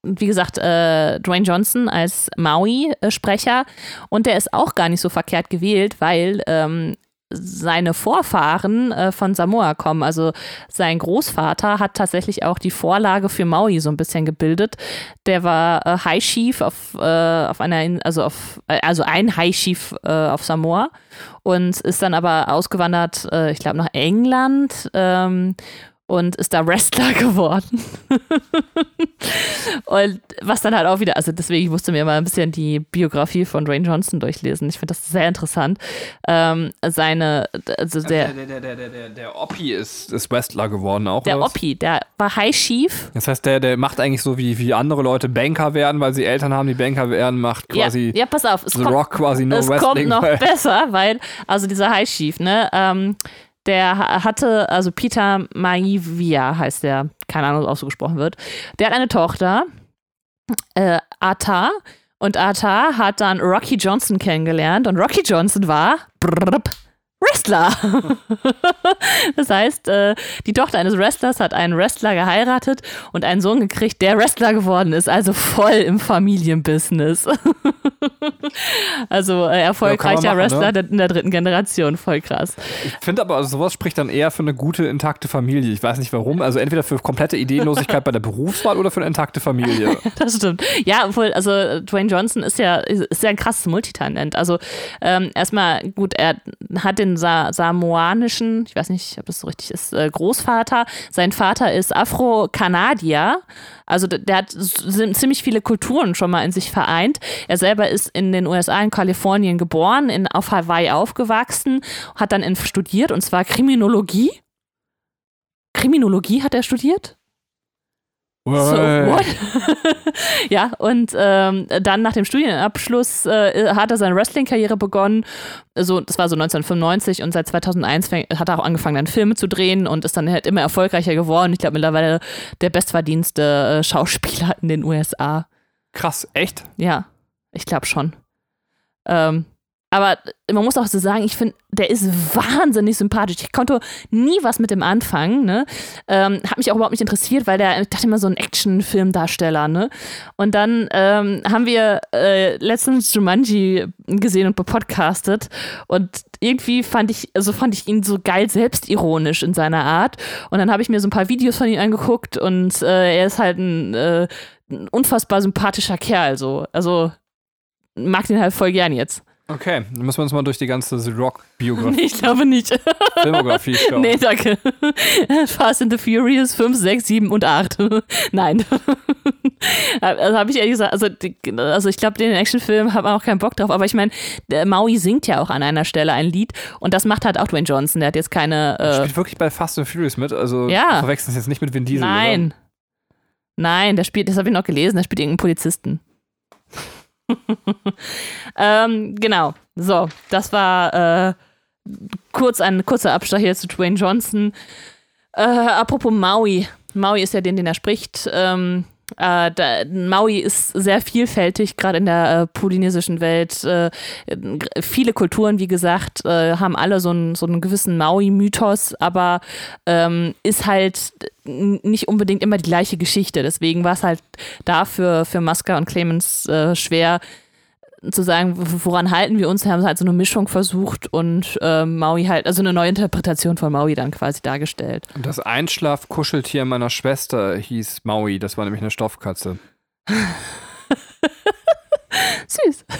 wie gesagt, äh, Dwayne Johnson als Maui-Sprecher und der ist auch gar nicht so verkehrt gewählt, weil ähm, seine Vorfahren äh, von Samoa kommen. Also sein Großvater hat tatsächlich auch die Vorlage für Maui so ein bisschen gebildet. Der war äh, High Chief auf, äh, auf einer, In- also auf, äh, also ein High Chief äh, auf Samoa und ist dann aber ausgewandert, äh, ich glaube, nach England ähm, und ist da Wrestler geworden. und was dann halt auch wieder, also deswegen ich musste mir mal ein bisschen die Biografie von Dwayne Johnson durchlesen. Ich finde das sehr interessant. Ähm, seine, also der,
der, der, der, der, der Oppi ist, ist Wrestler geworden auch.
der? Oppi, der war High Chief.
Das heißt, der, der macht eigentlich so, wie, wie andere Leute Banker werden, weil sie Eltern haben, die Banker werden, macht quasi
ja, ja, pass auf, es
The
kommt,
Rock quasi nur
es
Wrestling.
kommt noch besser, weil, also dieser High Chief, ne, ähm, der ha- hatte, also Peter Maivia heißt der, keine Ahnung, ob auch so gesprochen wird, der hat eine Tochter, äh, Ata, und Ata hat dann Rocky Johnson kennengelernt. Und Rocky Johnson war brrrp, Wrestler. das heißt, äh, die Tochter eines Wrestlers hat einen Wrestler geheiratet und einen Sohn gekriegt, der Wrestler geworden ist, also voll im Familienbusiness. also äh, erfolgreicher
machen,
Wrestler
ne?
in der dritten Generation, voll krass.
Ich finde aber, also sowas spricht dann eher für eine gute, intakte Familie. Ich weiß nicht warum. Also entweder für komplette Ideenlosigkeit bei der Berufswahl oder für eine intakte Familie.
Das stimmt. Ja, obwohl, also äh, Dwayne Johnson ist ja, ist ja ein krasses Multitalent. Also ähm, erstmal, gut, er hat den Sa samoanischen, ich weiß nicht, ob das so richtig ist, äh, Großvater. Sein Vater ist Afro-Kanadier. Also der hat ziemlich viele Kulturen schon mal in sich vereint. Er selber ist in den USA, in Kalifornien geboren, in, auf Hawaii aufgewachsen, hat dann in, studiert und zwar Kriminologie. Kriminologie hat er studiert? So, what? ja, und ähm, dann nach dem Studienabschluss äh, hat er seine Wrestling-Karriere begonnen. So, das war so 1995 und seit 2001 fäng, hat er auch angefangen, dann Filme zu drehen und ist dann halt immer erfolgreicher geworden. Ich glaube, mittlerweile der bestverdienste äh, Schauspieler in den USA.
Krass, echt?
Ja, ich glaube schon. Ähm, aber man muss auch so sagen, ich finde, der ist wahnsinnig sympathisch. Ich konnte nie was mit dem anfangen. Ne? Ähm, hat mich auch überhaupt nicht interessiert, weil der, ich dachte immer so ein Actionfilmdarsteller. Ne? Und dann ähm, haben wir äh, letztens Jumanji gesehen und bepodcastet. Und irgendwie fand ich, also fand ich ihn so geil selbstironisch in seiner Art. Und dann habe ich mir so ein paar Videos von ihm angeguckt und äh, er ist halt ein, äh, ein unfassbar sympathischer Kerl. So. Also mag den halt voll gern jetzt.
Okay, dann müssen wir uns mal durch die ganze The Rock-Biografie,
Nee, ich glaube nicht.
Filmografie schauen.
Nee, danke. Fast and the Furious 5, 6, 7 und 8. Nein. Also habe ich ehrlich gesagt, also, also ich glaube, den Actionfilm hat man auch keinen Bock drauf. Aber ich meine, Maui singt ja auch an einer Stelle ein Lied und das macht halt auch Dwayne Johnson. Der hat jetzt keine. Äh,
spielt wirklich bei Fast and Furious mit, also
Ja.
du verwechselst es jetzt nicht mit Vin Diesel,
nein. Nein, der spielt, das habe ich noch gelesen, der spielt irgendeinen Polizisten. ähm, genau. So, das war äh, kurz ein kurzer Abstach hier zu Dwayne Johnson. Äh, apropos Maui. Maui ist ja den, den er spricht. Ähm, äh, da, Maui ist sehr vielfältig, gerade in der äh, polynesischen Welt. Äh, viele Kulturen, wie gesagt, äh, haben alle so einen, so einen gewissen Maui-Mythos, aber ähm, ist halt nicht unbedingt immer die gleiche Geschichte. Deswegen war es halt dafür für Masca und Clemens äh, schwer zu sagen, woran halten wir uns. Wir haben halt so eine Mischung versucht und äh, Maui halt, also eine neue Interpretation von Maui dann quasi dargestellt.
oder? Das Einschlaf-Kuscheltier meiner Schwester hieß Maui, das war nämlich eine Stoffkatze.
Süß.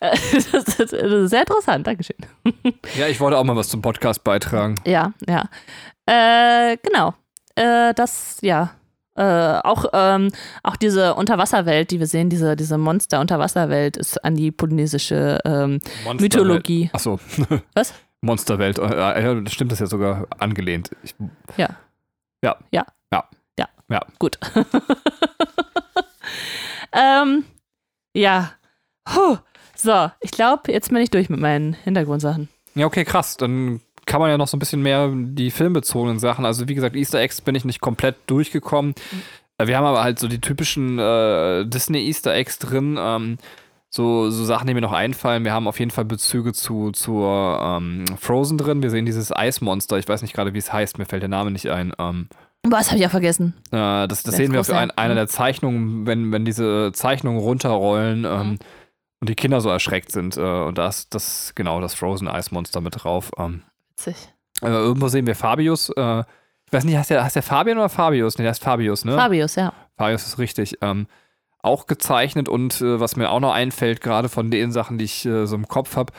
Das, ist- das ist sehr interessant, Dankeschön.
Ja, ich wollte auch mal was zum Podcast beitragen.
Ja, ja. Äh, genau. Äh, das, ja. Äh, auch, ähm, auch diese Unterwasserwelt, die wir sehen, diese, diese Monster-Unterwasserwelt ist an die polynesische ähm, Mythologie.
Achso.
Was?
Monsterwelt. äh, Ja, das stimmt das ja sogar angelehnt. Ich,
Gut. ähm, ja. Puh. So, ich glaube, jetzt bin ich durch mit meinen Hintergrundsachen.
ja, okay, krass. Dann kann man ja noch so ein bisschen mehr die filmbezogenen Sachen. Also, wie gesagt, Easter Eggs bin ich nicht komplett durchgekommen. Äh, Wir haben aber halt so die typischen äh, Disney-Easter Eggs drin. Ähm, so, so Sachen, die mir noch einfallen. Wir haben auf jeden Fall Bezüge zu, zur ähm, Frozen drin. Wir sehen dieses Eismonster. Ich weiß nicht gerade, wie es heißt. Mir fällt der Name nicht ein. Ähm,
Was habe ich ja vergessen?
Äh, das das sehen wir auf ein, einer
mhm.
der Zeichnungen, wenn, wenn diese Zeichnungen runterrollen ähm,
Mhm.
und die Kinder so erschreckt sind. Äh, und da ist das, genau, das Frozen Eismonster mit drauf.
Witzig.
äh, irgendwo sehen wir Fabius. Äh, ich weiß nicht, heißt der, der Fabian oder Fabius? Nee, der ist Fabius, ne?
Fabius, ja.
Fabius ist richtig. Ähm, auch gezeichnet und äh, was mir auch noch einfällt, gerade von den Sachen, die ich äh, so im Kopf habe,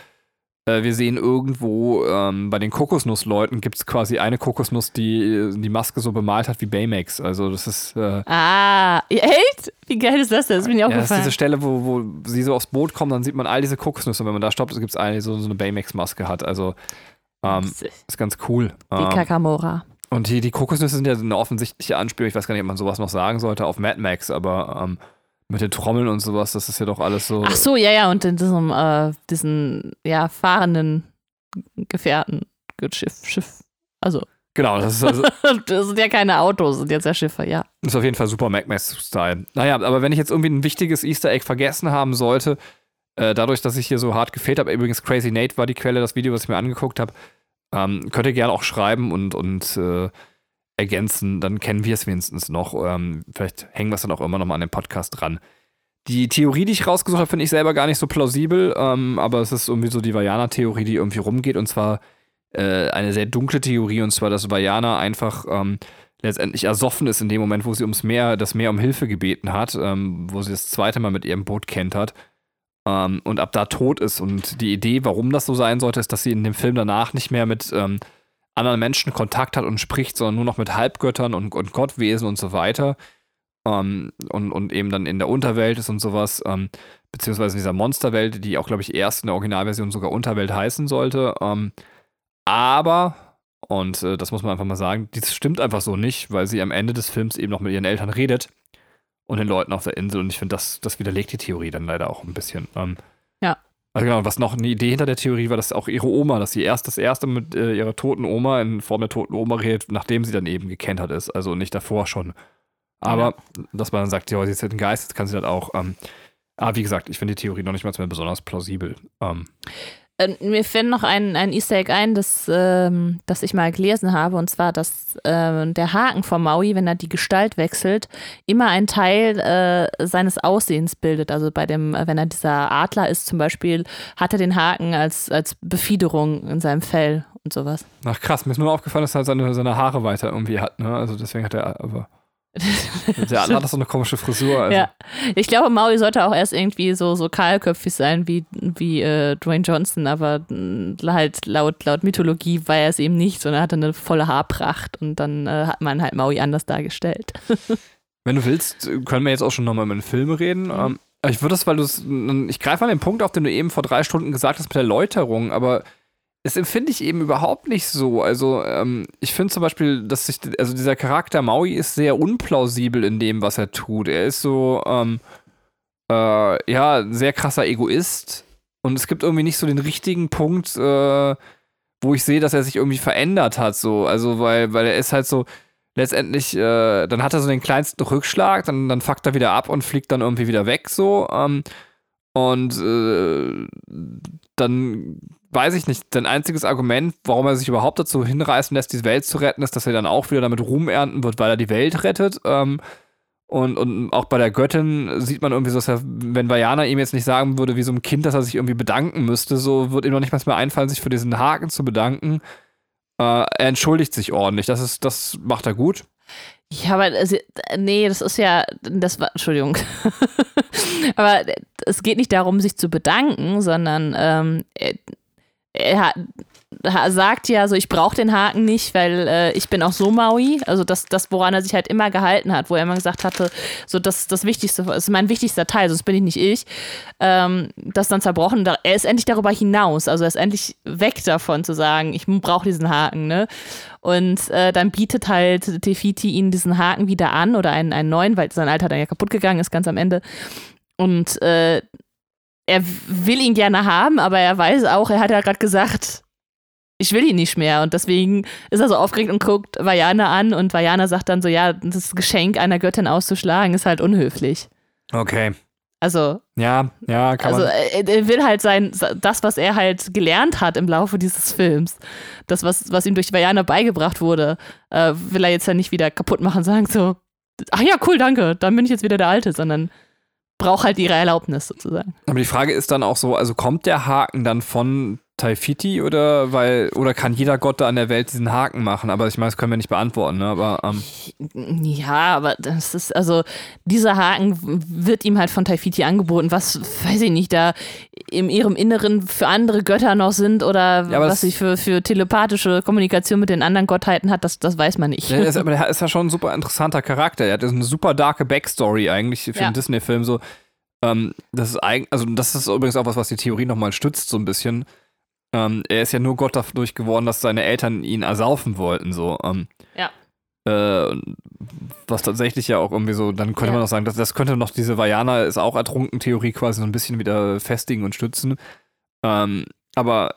äh, wir sehen irgendwo ähm, bei den Kokosnussleuten gibt es quasi eine Kokosnuss, die äh, die Maske so bemalt hat wie Baymax. Also das ist äh,
Ah, echt? Wie geil ist das denn? Das bin ich auch
ja, das ist
gefallen.
diese Stelle, wo, wo sie so aufs Boot kommen, dann sieht man all diese Kokosnüsse. Und wenn man da stoppt, gibt es eine, die so, so eine Baymax-Maske hat. Also ähm, ist ganz cool.
Die
Ähm,
Kakamora.
und die, die Kokosnüsse sind ja eine offensichtliche Anspielung. Ich weiß gar nicht, ob man sowas noch sagen sollte auf Mad Max, aber ähm, mit den Trommeln und sowas, das ist ja doch alles so.
Ach so, ja, ja, und in diesem, äh, diesen, ja, fahrenden Gefährten, Schiff, Schiff. Also,
Genau, das ist, also,
das sind ja keine Autos, das sind jetzt ja Schiffe, ja.
ist auf jeden Fall super Mad Max-Style. Naja, aber wenn ich jetzt irgendwie ein wichtiges Easter Egg vergessen haben sollte, äh, dadurch, dass ich hier so hart gefehlt habe, übrigens Crazy Nate war die Quelle, das Video, was ich mir angeguckt habe, ähm, könnt ihr gerne auch schreiben und, und äh, ergänzen, dann kennen wir es wenigstens noch. Ähm, vielleicht hängen wir es dann auch immer noch mal an den Podcast dran. Die Theorie, die ich rausgesucht habe, finde ich selber gar nicht so plausibel, ähm, aber es ist irgendwie so die Vajana-Theorie, die irgendwie rumgeht. Und zwar äh, eine sehr dunkle Theorie. Und zwar, dass Vajana einfach ähm, letztendlich ersoffen ist in dem Moment, wo sie ums Meer, das Meer um Hilfe gebeten hat, ähm, wo sie das zweite Mal mit ihrem Boot kentert ähm, und ab da tot ist. Und die Idee, warum das so sein sollte, ist, dass sie in dem Film danach nicht mehr mit ähm, anderen Menschen Kontakt hat und spricht, sondern nur noch mit Halbgöttern und, und Gottwesen und so weiter. Ähm, und, und eben dann in der Unterwelt ist und sowas, ähm, beziehungsweise in dieser Monsterwelt, die auch, glaube ich, erst in der Originalversion sogar Unterwelt heißen sollte. Ähm, aber, Und äh, das muss man einfach mal sagen. Das stimmt einfach so nicht, weil sie am Ende des Films eben noch mit ihren Eltern redet und den Leuten auf der Insel. Und ich finde, das, das widerlegt die Theorie dann leider auch ein bisschen. Ähm,
Ja.
Also genau, was noch eine Idee hinter der Theorie war, dass auch ihre Oma, dass sie erst das erste mit äh, ihrer toten Oma in Form der toten Oma redet, nachdem sie dann eben gekentert ist. Also nicht davor schon. Aber dass man dann sagt, ja, sie ist jetzt ein Geist, jetzt kann sie das auch. Ähm, aber wie gesagt, ich finde die Theorie noch nicht mal mehr besonders plausibel. Ähm,
Äh, mir fällt noch ein, ein Easter Egg ein, das, ähm, das ich mal gelesen habe, und zwar, dass ähm, der Haken von Maui, wenn er die Gestalt wechselt, immer einen Teil äh, seines Aussehens bildet. Also bei dem, äh, wenn er dieser Adler ist zum Beispiel, hat er den Haken als, als Befiederung in seinem Fell und sowas.
ach krass, mir ist nur aufgefallen, dass er seine, seine Haare weiter irgendwie hat, ne? Also deswegen hat er, aber. Der andere hat doch so eine komische Frisur. Also.
Ja, ich glaube, Maui sollte auch erst irgendwie so, so kahlköpfig sein wie, wie äh, Dwayne Johnson, aber mh, halt laut, laut Mythologie war er es eben nicht, sondern hatte eine volle Haarpracht und dann äh, hat man halt Maui anders dargestellt.
Wenn du willst, können wir jetzt auch schon nochmal über den Film reden. Ähm, aber ich würde das, weil du es. Ich greife an den Punkt auf, den du eben vor drei Stunden gesagt hast mit der Läuterung, aber es empfinde ich eben überhaupt nicht so. Also, ähm, ich finde zum Beispiel, dass sich, also dieser Charakter Maui ist sehr unplausibel in dem, was er tut. Er ist so, ähm, äh, ja, ein sehr krasser Egoist. Und es gibt irgendwie nicht so den richtigen Punkt, äh, wo ich sehe, dass er sich irgendwie verändert hat. So, also, weil, weil er ist halt so, letztendlich, äh, dann hat er so den kleinsten Rückschlag, dann, dann fuckt er wieder ab und fliegt dann irgendwie wieder weg, so. Ähm, und äh, dann weiß ich nicht, sein einziges Argument, warum er sich überhaupt dazu hinreißen lässt, die Welt zu retten, ist, dass er dann auch wieder damit Ruhm ernten wird, weil er die Welt rettet. Ähm, und, und auch bei der Göttin sieht man irgendwie so, dass er, wenn Vajana ihm jetzt nicht sagen würde, wie so ein Kind, dass er sich irgendwie bedanken müsste, so wird ihm noch nicht mal mehr einfallen, sich für diesen Haken zu bedanken. Äh, er entschuldigt sich ordentlich. Das ist, das macht er gut.
Ja, aber es- nee, das ist ja, das war, Entschuldigung. aber es geht nicht darum, sich zu bedanken, sondern ähm, er, hat, er sagt ja so, ich brauche den Haken nicht, weil äh, ich bin auch so Maui. Also das, das, woran er sich halt immer gehalten hat, wo er immer gesagt hatte, so das, das Wichtigste, das ist mein wichtigster Teil, sonst bin ich nicht ich. Ähm, das dann zerbrochen. Er ist endlich darüber hinaus, also er ist endlich weg davon zu sagen, ich brauche diesen Haken, ne? Und äh, dann bietet halt Tefiti ihn diesen Haken wieder an oder einen, einen neuen, weil sein alter dann ja kaputt gegangen ist, ganz am Ende. Und äh, er will ihn gerne haben, aber er weiß auch, er hat ja gerade gesagt, ich will ihn nicht mehr. Und deswegen ist er so aufgeregt und guckt Vajana an und Vajana sagt dann so, ja, das Geschenk einer Göttin auszuschlagen ist halt unhöflich.
Okay.
Also,
Ja, ja, kann
also
man.
er, er will halt sein, das, was er halt gelernt hat im Laufe dieses Films, das, was, was ihm durch Vajana beigebracht wurde, äh, will er jetzt ja nicht wieder kaputt machen, sagen so, ach ja, cool, danke, dann bin ich jetzt wieder der Alte, sondern braucht halt ihre Erlaubnis sozusagen.
Aber die Frage ist dann auch so, also kommt der Haken dann von Taifiti oder weil oder kann jeder Gott da an der Welt diesen Haken machen? Aber ich meine, das können wir nicht beantworten, ne? Aber ähm,
Ja, aber das ist, also, dieser Haken wird ihm halt von Taifiti angeboten, was, weiß ich nicht, da in ihrem Inneren für andere Götter noch sind oder
Ja,
was sie für, für telepathische Kommunikation mit den anderen Gottheiten hat, das, das weiß man nicht.
der ist, aber der ist ja schon ein super interessanter Charakter. Er hat eine super darke Backstory eigentlich für
Ja.
einen Disney-Film. So, ähm, das ist eigentlich, also das ist übrigens auch was, was die Theorie nochmal stützt, so ein bisschen. Ähm, er ist ja nur Gott dadurch geworden, dass seine Eltern ihn ersaufen wollten, so. Ähm,
Ja.
Äh, was tatsächlich ja auch irgendwie so, dann könnte
Ja.
man noch sagen, das, das könnte noch diese Vajana ist auch ertrunken Theorie quasi so ein bisschen wieder festigen und stützen. Ähm, aber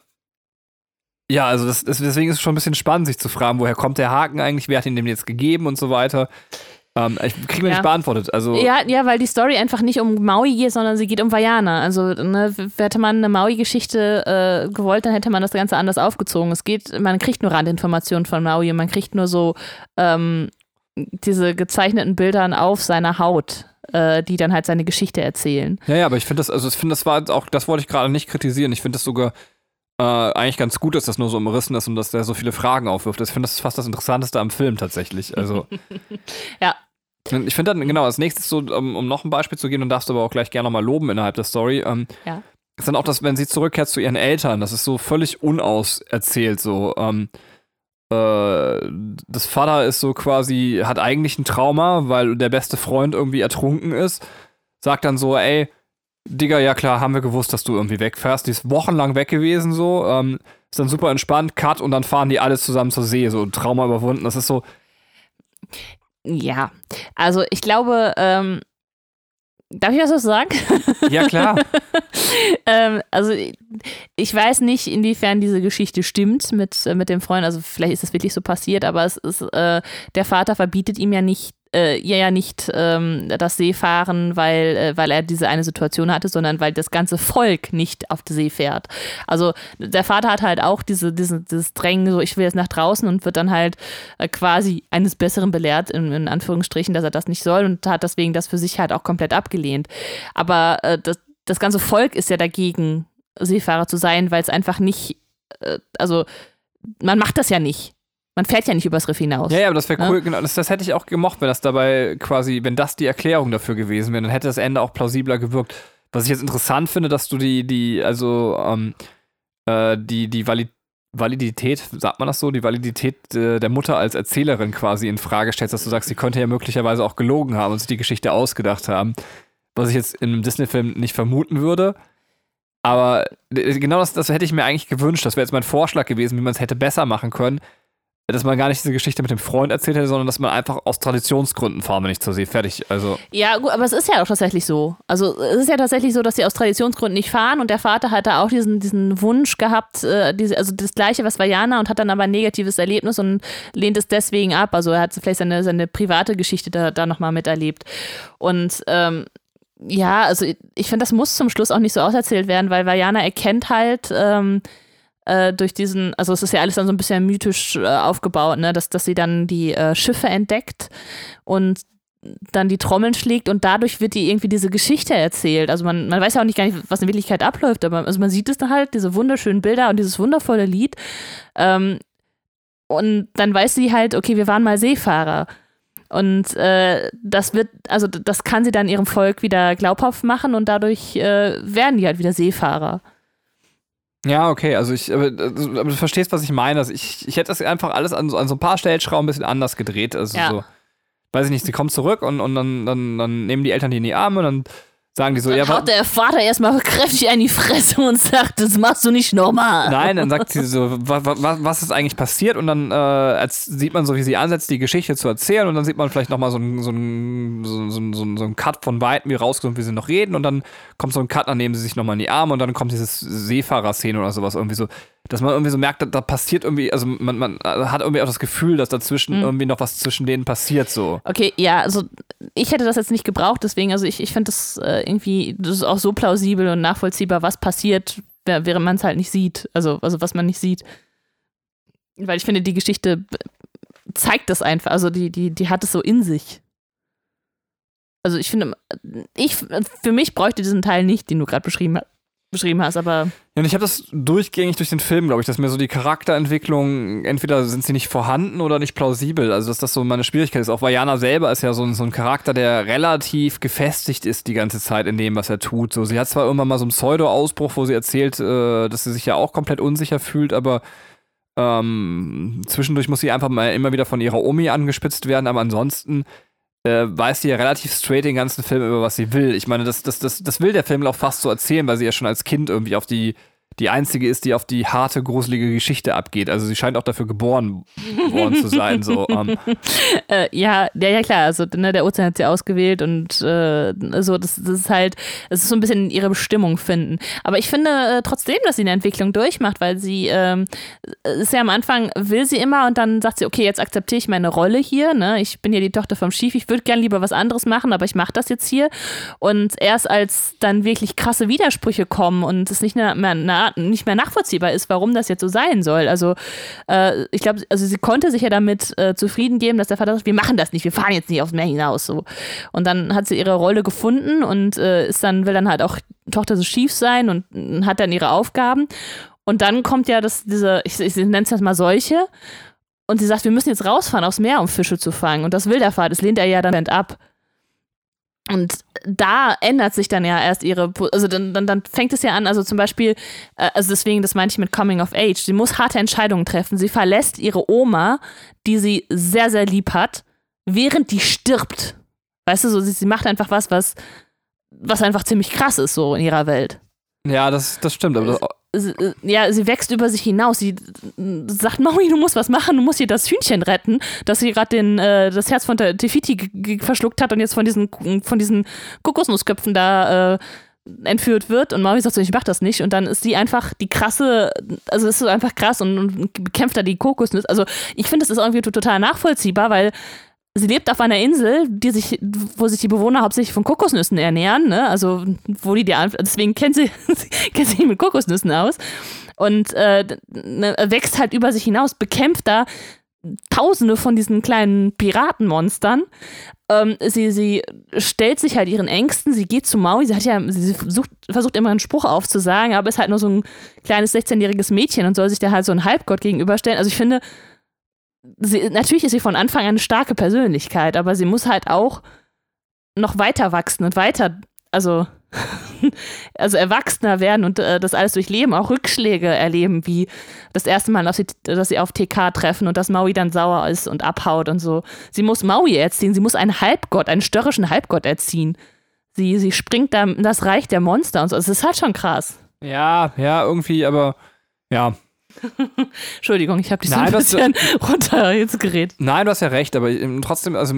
ja, also das, das, deswegen ist es schon ein bisschen spannend, sich zu fragen, woher kommt der Haken eigentlich, wer hat ihn dem jetzt gegeben und so weiter. Ähm, ich kriege mir
Ja.
nicht beantwortet. Also
Ja, ja, weil die Story einfach nicht um Maui geht, sondern sie geht um Vajana. Also, ne, hätte man eine Maui-Geschichte äh, gewollt, dann hätte man das Ganze anders aufgezogen. Es geht, man kriegt nur Randinformationen von Maui und man kriegt nur so ähm, diese gezeichneten Bildern auf seiner Haut, äh, die dann halt seine Geschichte erzählen.
Ja, ja, aber ich finde das, also ich finde, das war jetzt auch, das wollte ich gerade nicht kritisieren. Ich finde das sogar äh, eigentlich ganz gut, dass das nur so umrissen ist und dass der so viele Fragen aufwirft. Ich finde, das ist fast das Interessanteste am Film tatsächlich. Also.
Ja.
Und Ich finde dann, genau, als nächstes so, um, um noch ein Beispiel zu geben, dann darfst du aber auch gleich gerne nochmal loben innerhalb der Story. Ähm,
Ja.
Ist dann auch das, wenn sie zurückkehrt zu ihren Eltern, das ist so völlig unauserzählt, so. Ähm, äh, das Vater ist so quasi, hat eigentlich ein Trauma, weil der beste Freund irgendwie ertrunken ist. Sagt dann so, ey, Digga, ja klar, haben wir gewusst, dass du irgendwie wegfährst. Die ist wochenlang weg gewesen, so. Ähm, ist dann super entspannt, Cut und dann fahren die alle zusammen zur See, so Trauma überwunden. Das ist so.
Ja, also ich glaube, ähm, darf ich das so sagen?
Ja, klar.
ähm, also ich weiß nicht, inwiefern diese Geschichte stimmt mit, mit dem Freund. Also vielleicht ist es wirklich so passiert, aber es ist, äh, der Vater verbietet ihm ja nicht äh, ihr ja nicht ähm, das Seefahren, weil, äh, weil er diese eine Situation hatte, sondern weil das ganze Volk nicht auf die See fährt. Also der Vater hat halt auch diese, diese, dieses Drängen, so ich will jetzt nach draußen und wird dann halt äh, quasi eines Besseren belehrt, in, in, Anführungsstrichen, dass er das nicht soll und hat deswegen das für sich halt auch komplett abgelehnt. Aber äh, das, das ganze Volk ist ja dagegen, Seefahrer zu sein, weil es einfach nicht, äh, also man macht das ja nicht. Man fährt ja nicht übers Riff hinaus.
Ja, ja, aber das wäre cool. Ja? Genau, das, das, hätte ich auch gemocht, wenn das dabei quasi, wenn das die Erklärung dafür gewesen wäre, dann hätte das Ende auch plausibler gewirkt. Was ich jetzt interessant finde, dass du die, die, also, ähm, äh, die, die Valid Validität, sagt man das so, die Validität äh, der Mutter als Erzählerin quasi in Frage stellst, dass du sagst, sie könnte ja möglicherweise auch gelogen haben und sich die Geschichte ausgedacht haben. Was ich jetzt in einem Disney-Film nicht vermuten würde. Aber äh, genau das, das hätte ich mir eigentlich gewünscht. Das wäre jetzt mein Vorschlag gewesen, wie man es hätte besser machen können dass man gar nicht diese Geschichte mit dem Freund erzählt hätte, sondern dass man einfach aus Traditionsgründen fahren wir nicht zur See. Fertig. Also.
Ja, gut, aber es ist ja auch tatsächlich so. Also es ist ja tatsächlich so, dass sie aus Traditionsgründen nicht fahren und der Vater hat da auch diesen, diesen Wunsch gehabt, äh, diese, also das gleiche, was Vajana und hat dann aber ein negatives Erlebnis und lehnt es deswegen ab. Also er hat vielleicht seine, seine private Geschichte da, da nochmal miterlebt. Und ähm, ja, also ich finde, das muss zum Schluss auch nicht so auserzählt werden, weil Vajana erkennt halt, ähm, äh, durch diesen, also es ist ja alles dann so ein bisschen mythisch äh, aufgebaut, ne, dass, dass sie dann die äh, Schiffe entdeckt und dann die Trommeln schlägt und dadurch wird die irgendwie diese Geschichte erzählt. Also man, man weiß ja auch nicht gar nicht, was in Wirklichkeit abläuft, aber also man sieht es dann halt, diese wunderschönen Bilder und dieses wundervolle Lied. Ähm, und dann weiß sie halt, okay, wir waren mal Seefahrer. Und äh, das wird, also das kann sie dann ihrem Volk wieder glaubhaft machen und dadurch äh, werden die halt wieder Seefahrer.
Ja, okay, also ich, aber, aber, du verstehst, was ich meine. Also ich, ich hätte das einfach alles an, an so ein paar Stellschrauben ein bisschen anders gedreht. Also ja. so, weiß ich nicht, sie kommt zurück und, und dann, dann, dann nehmen die Eltern die in die Arme und dann sagen die so,
dann
ja,
haut der Vater erstmal kräftig in die Fresse und sagt, das machst du nicht normal.
Nein, dann sagt sie so, was, was, was ist eigentlich passiert? Und dann äh, sieht man so, wie sie ansetzt, die Geschichte zu erzählen und dann sieht man vielleicht nochmal so einen so so, so, so, so ein Cut von Weitem, wie rauskommt, wie sie noch reden und dann kommt so ein Cut, dann nehmen sie sich nochmal in die Arme und dann kommt dieses Seefahrer-Szene oder sowas irgendwie so dass man irgendwie so merkt, da, da passiert irgendwie, also man, man, hat irgendwie auch das Gefühl, dass dazwischen mhm. irgendwie noch was zwischen denen passiert so.
Okay, ja, also ich hätte das jetzt nicht gebraucht, deswegen, also ich, ich finde das äh, irgendwie, das ist auch so plausibel und nachvollziehbar, was passiert, während man es halt nicht sieht, also, also was man nicht sieht. Weil ich finde, die Geschichte zeigt das einfach, also die, die, die hat es so in sich. Also ich finde, ich, für mich bräuchte diesen Teil nicht, den du gerade beschrieben hast beschrieben hast, aber.
Ja, und ich habe das durchgängig durch den Film, glaube ich, dass mir so die Charakterentwicklung, entweder sind sie nicht vorhanden oder nicht plausibel. Also, dass das so meine Schwierigkeit ist. Auch Vajana selber ist ja so ein, so ein Charakter, der relativ gefestigt ist die ganze Zeit in dem, was er tut. So, sie hat zwar irgendwann mal so einen Pseudo-Ausbruch, wo sie erzählt, äh, dass sie sich ja auch komplett unsicher fühlt, aber ähm, zwischendurch muss sie einfach mal immer wieder von ihrer Omi angespitzt werden, aber ansonsten äh, weiß sie ja relativ straight den ganzen Film über, was sie will. Ich meine, das, das, das, das will der Film auch fast so erzählen, weil sie ja schon als Kind irgendwie auf die die einzige ist, die auf die harte, gruselige Geschichte abgeht. Also sie scheint auch dafür geboren worden zu sein. So, ähm.
äh, ja, ja, ja, klar. Also ne, der Ozean hat sie ausgewählt und äh, so, das, das ist halt, es ist so ein bisschen ihre Bestimmung finden. Aber ich finde äh, trotzdem, dass sie eine Entwicklung durchmacht, weil sie ähm, ist ja am Anfang, will sie immer und dann sagt sie, okay, jetzt akzeptiere ich meine Rolle hier. Ne? Ich bin ja die Tochter vom Schief, ich würde gern lieber was anderes machen, aber ich mache das jetzt hier. Und erst als dann wirklich krasse Widersprüche kommen und es nicht mehr eine nicht mehr nachvollziehbar ist, warum das jetzt so sein soll. Also äh, ich glaube, also sie konnte sich ja damit äh, zufrieden geben, dass der Vater sagt, wir machen das nicht, wir fahren jetzt nicht aufs Meer hinaus. So. Und dann hat sie ihre Rolle gefunden und äh, ist dann, will dann halt auch Tochter so schief sein und hat dann ihre Aufgaben. Und dann kommt ja das, diese, ich, ich nenne es jetzt mal Seuche. Und sie sagt, wir müssen jetzt rausfahren aufs Meer, um Fische zu fangen. Und das will der Vater, das lehnt er ja dann ab. Und da ändert sich dann ja erst ihre, also dann, dann, dann fängt es ja an, also zum Beispiel, äh, also deswegen, das meinte ich mit Coming of Age, sie muss harte Entscheidungen treffen. Sie verlässt ihre Oma, die sie sehr, sehr lieb hat, während die stirbt. Weißt du, so, sie, sie macht einfach was, was was einfach ziemlich krass ist so in ihrer Welt.
Ja, das, das stimmt. Aber das,
Äh, Ja, sie wächst über sich hinaus. Sie äh, sagt, Maui, du musst was machen, du musst hier das Hühnchen retten, das sie gerade äh, das Herz von der Tefiti verschluckt hat und jetzt von diesen von diesen Kokosnussköpfen da äh, entführt wird. Und Maui sagt so, ich mach das nicht. Und dann ist sie einfach die krasse, also es ist einfach krass und, und bekämpft da die Kokosnüsse. Also ich finde, das ist irgendwie total nachvollziehbar, weil sie lebt auf einer Insel, die sich, wo sich die Bewohner hauptsächlich von Kokosnüssen ernähren, ne? Also wo die die deswegen kennt sie, kennt sie mit Kokosnüssen aus und äh, ne, wächst halt über sich hinaus, bekämpft da Tausende von diesen kleinen Piratenmonstern. Ähm, sie, sie stellt sich halt ihren Ängsten, sie geht zu Maui, sie hat ja, sie versucht, versucht immer einen Spruch aufzusagen, aber ist halt nur so ein kleines 16-jähriges Mädchen und soll sich da halt so ein Halbgott gegenüberstellen. Also ich finde, sie, natürlich ist sie von Anfang an eine starke Persönlichkeit, aber sie muss halt auch noch weiter wachsen und weiter, also, also erwachsener werden und äh, das alles durchleben, auch Rückschläge erleben, wie das erste Mal, dass sie, dass sie auf TK treffen und dass Maui dann sauer ist und abhaut und so. Sie muss Maui erziehen, sie muss einen Halbgott, einen störrischen Halbgott erziehen. Sie, sie springt da in das Reich der Monster und so. Es ist halt schon krass.
ja, ja, irgendwie, aber ja.
Entschuldigung, ich habe dich so
Nein,
ein
das-
bisschen runter jetzt geredet.
Nein, du hast ja recht, aber trotzdem, also,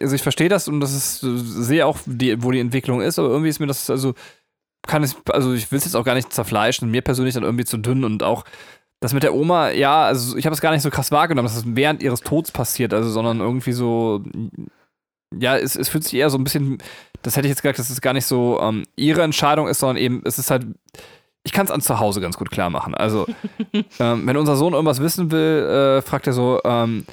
also ich verstehe das und das ist, sehe auch, die, wo die Entwicklung ist, aber irgendwie ist mir das, also, kann es, also ich will es jetzt auch gar nicht zerfleischen, mir persönlich dann irgendwie zu dünn und auch das mit der Oma, ja, also ich habe es gar nicht so krass wahrgenommen, dass es während ihres Todes passiert, also, sondern irgendwie so, ja, es, es fühlt sich eher so ein bisschen, das hätte ich jetzt gesagt, dass es gar nicht so ähm, ihre Entscheidung ist, sondern eben, es ist halt, ich kann es an zu Hause ganz gut klar machen. Also, ähm, wenn unser Sohn irgendwas wissen will, äh, fragt er so, ähm,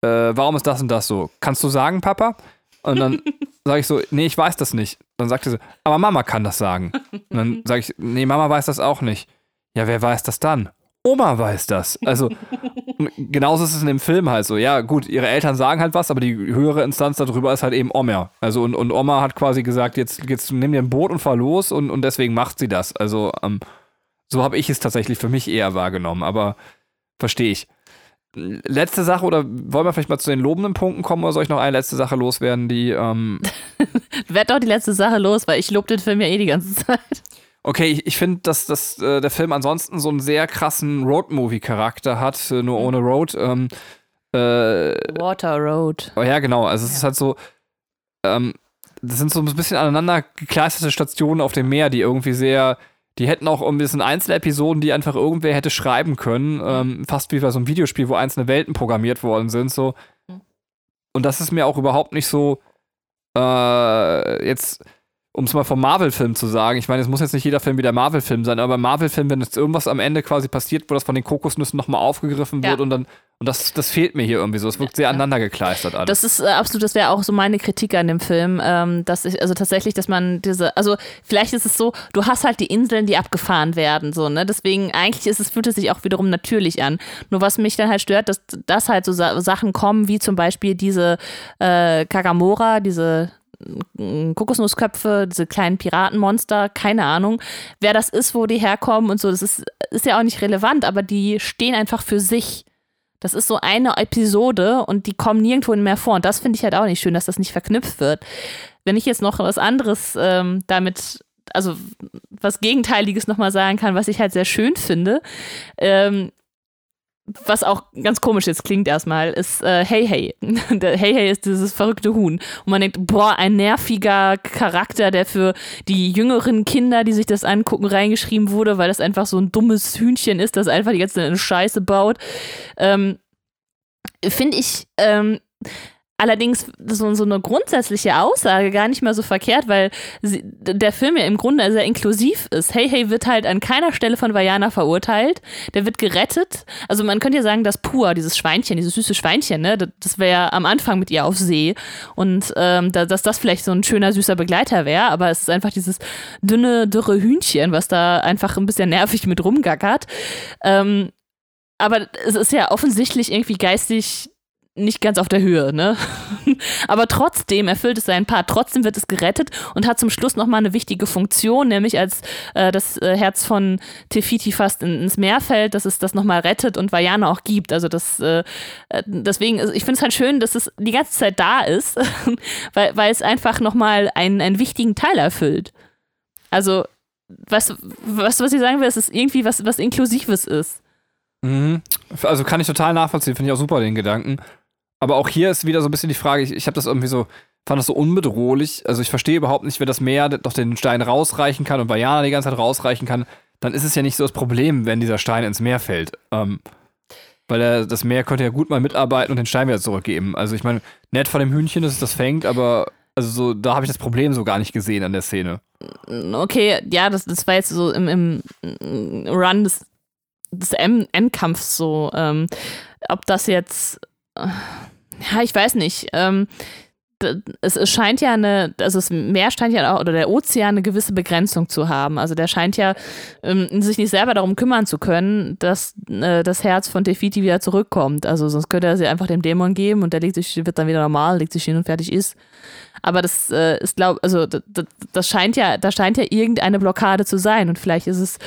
äh, warum ist das und das so? Kannst du sagen, Papa? Und dann sage ich so, nee, ich weiß das nicht. Dann sagt er so, aber Mama kann das sagen. Und dann sage ich, nee, Mama weiß das auch nicht. Ja, wer weiß das dann? Oma weiß das. Also, genauso ist es in dem Film halt so. Ja, gut, ihre Eltern sagen halt was, aber die höhere Instanz darüber ist halt eben Oma. Also, und, und Oma hat quasi gesagt, jetzt, jetzt nimm dir ein Boot und fahr los und, und deswegen macht sie das. Also, ähm, so habe ich es tatsächlich für mich eher wahrgenommen, aber verstehe ich. Letzte Sache, oder wollen wir vielleicht mal zu den lobenden Punkten kommen, oder soll ich noch eine letzte Sache loswerden, die, ähm,
Werd doch die letzte Sache los, weil ich lobe den Film ja eh die ganze Zeit.
Okay, ich, ich finde, dass, dass äh, der Film ansonsten so einen sehr krassen Road-Movie-Charakter hat, äh, nur ohne Road. Ähm, äh,
Water Road.
oh ja, genau. Also es ist halt so, ähm, das sind so ein bisschen aneinander gekleisterte Stationen auf dem Meer, die irgendwie sehr, die hätten auch irgendwie, das sind Einzelepisoden, die einfach irgendwer hätte schreiben können, ähm, fast wie bei so einem Videospiel, wo einzelne Welten programmiert worden sind, so.
Mhm.
Und das ist mir auch überhaupt nicht so, äh, jetzt, um es mal vom Marvel-Film zu sagen, ich meine, es muss jetzt nicht jeder Film wie der Marvel-Film sein, aber Marvel-Film, wenn jetzt irgendwas am Ende quasi passiert, wo das von den Kokosnüssen nochmal aufgegriffen
Ja.
wird und dann, und das, das fehlt mir hier irgendwie so. Es wirkt sehr aneinander gekleistert alles.
Das ist äh, absolut, das wäre auch so meine Kritik an dem Film, ähm, dass ich, also tatsächlich, dass man diese, also vielleicht ist es so, du hast halt die Inseln, die abgefahren werden, so, ne? Deswegen eigentlich ist es, fühlt es sich auch wiederum natürlich an. Nur was mich dann halt stört, dass, dass halt so Sa Sachen kommen, wie zum Beispiel diese äh, Kagamora, diese Kokosnussköpfe, diese kleinen Piratenmonster, keine Ahnung, wer das ist, wo die herkommen und so, das ist, ist ja auch nicht relevant, aber die stehen einfach für sich. Das ist so eine Episode und die kommen nirgendwo mehr vor. Und das finde ich halt auch nicht schön, dass das nicht verknüpft wird. Wenn ich jetzt noch was anderes ähm, damit, also was Gegenteiliges nochmal sagen kann, was ich halt sehr schön finde, ähm, was auch ganz komisch jetzt klingt erstmal, ist äh, Hey Hey. Hey Hey ist dieses verrückte Huhn. Und man denkt, boah, ein nerviger Charakter, der für die jüngeren Kinder, die sich das angucken, reingeschrieben wurde, weil das einfach so ein dummes Hühnchen ist, das einfach die ganze Scheiße baut. Ähm, Finde ich ähm, allerdings so, so eine grundsätzliche Aussage gar nicht mal so verkehrt, weil sie, der Film ja im Grunde sehr inklusiv ist. Hey Hey wird halt an keiner Stelle von Vajana verurteilt. Der wird gerettet. Also man könnte ja sagen, dass Pua, dieses Schweinchen, dieses süße Schweinchen, ne, das- das wäre ja am Anfang mit ihr auf See. Und ähm, da, dass das vielleicht so ein schöner, süßer Begleiter wäre, aber es ist einfach dieses dünne, dürre Hühnchen, was da einfach ein bisschen nervig mit rumgackert. Ähm, aber es ist ja offensichtlich irgendwie geistig nicht ganz auf der Höhe, ne? Aber trotzdem erfüllt es seinen Part. Trotzdem wird es gerettet und hat zum Schluss nochmal eine wichtige Funktion, nämlich als äh, das äh, Herz von Tefiti fast in, ins Meer fällt, dass es das nochmal rettet und Vajana auch gibt. Also das, äh, äh deswegen, ich finde es halt schön, dass es die ganze Zeit da ist, weil, weil es einfach nochmal einen, einen wichtigen Teil erfüllt. Also, was, was, was ich sagen will, ist, es irgendwie was, was Inklusives ist.
Mhm. Also kann ich total nachvollziehen, finde ich auch super den Gedanken. Aber auch hier ist wieder so ein bisschen die Frage, ich, ich habe das irgendwie so, fand das so unbedrohlich. Also ich verstehe überhaupt nicht, wenn das Meer doch den Stein rausreichen kann und Bayana die ganze Zeit rausreichen kann, dann ist es ja nicht so das Problem, wenn dieser Stein ins Meer fällt. Ähm, weil er, das Meer könnte ja gut mal mitarbeiten und den Stein wieder zurückgeben. Also ich meine, nett von dem Hühnchen, dass es das fängt, aber also so, da habe ich das Problem so gar nicht gesehen an der Szene.
Okay, ja, das, das war jetzt so im, im Run des, des Endkampfs so. Ähm, ob das jetzt ja, ich weiß nicht. Ähm, es, scheint ja eine, also das Meer scheint ja auch, oder der Ozean eine gewisse Begrenzung zu haben. Also der scheint ja ähm, sich nicht selber darum kümmern zu können, dass äh, das Herz von Tefiti wieder zurückkommt. Also sonst könnte er sie einfach dem Dämon geben und der legt sich, wird dann wieder normal, legt sich hin und fertig ist. Aber das äh, ist, glaube also das, das, scheint ja, da scheint ja irgendeine Blockade zu sein. Und vielleicht ist es,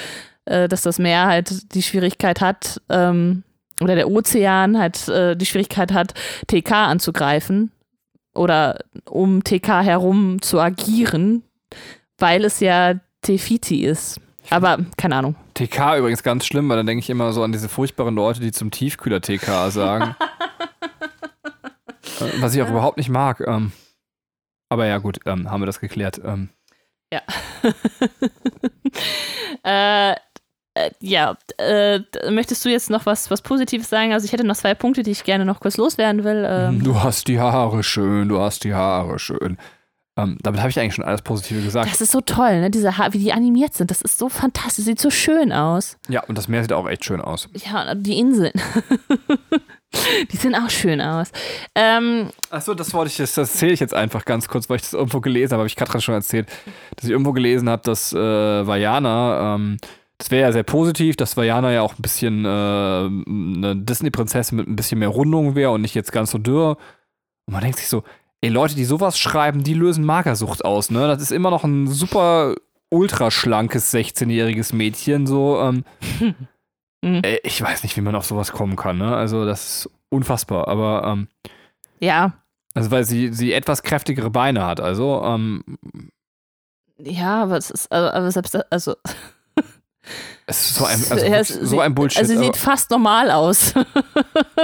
äh, dass das Meer halt die Schwierigkeit hat, ähm, oder der Ozean halt äh, die Schwierigkeit hat, TK anzugreifen oder um TK herum zu agieren, weil es ja Tefiti ist. Aber keine Ahnung.
TK übrigens ganz schlimm, weil dann denke ich immer so an diese furchtbaren Leute, die zum Tiefkühler TK sagen. Äh, was ich auch überhaupt nicht mag. Ähm, aber ja, gut, ähm, haben wir das geklärt. Ähm.
Ja. äh, äh, ja, äh, möchtest du jetzt noch was, was Positives sagen? Also ich hätte noch zwei Punkte, die ich gerne noch kurz loswerden will. Ähm.
Du hast die Haare schön, du hast die Haare schön. Ähm, damit habe ich eigentlich schon alles Positive gesagt.
Das ist so toll, ne? Diese Haare, wie die animiert sind. Das ist so fantastisch. Sieht so schön aus.
Ja, und das Meer sieht auch echt schön aus.
Ja, die Inseln. die sehen auch schön aus. Ähm,
Achso, das wollte ich, das erzähle ich jetzt einfach ganz kurz, weil ich das irgendwo gelesen habe. Habe ich gerade schon erzählt, dass ich irgendwo gelesen habe, dass äh, Vajana ähm, das wäre ja sehr positiv, dass Vajana ja auch ein bisschen äh, eine Disney-Prinzessin mit ein bisschen mehr Rundung wäre und nicht jetzt ganz so dürr. Und man denkt sich so, ey, Leute, die sowas schreiben, die lösen Magersucht aus, ne? Das ist immer noch ein super ultraschlankes 16-jähriges Mädchen, so. Ähm, mhm. ey, ich weiß nicht, wie man auf sowas kommen kann, ne? Also, das ist unfassbar, aber ähm,
ja.
Also, weil sie, sie etwas kräftigere Beine hat, also, ähm,
ja, aber es ist, also, aber selbst, also,
es ist so ein, also es, so ein Bullshit.
Also sie sieht fast normal aus.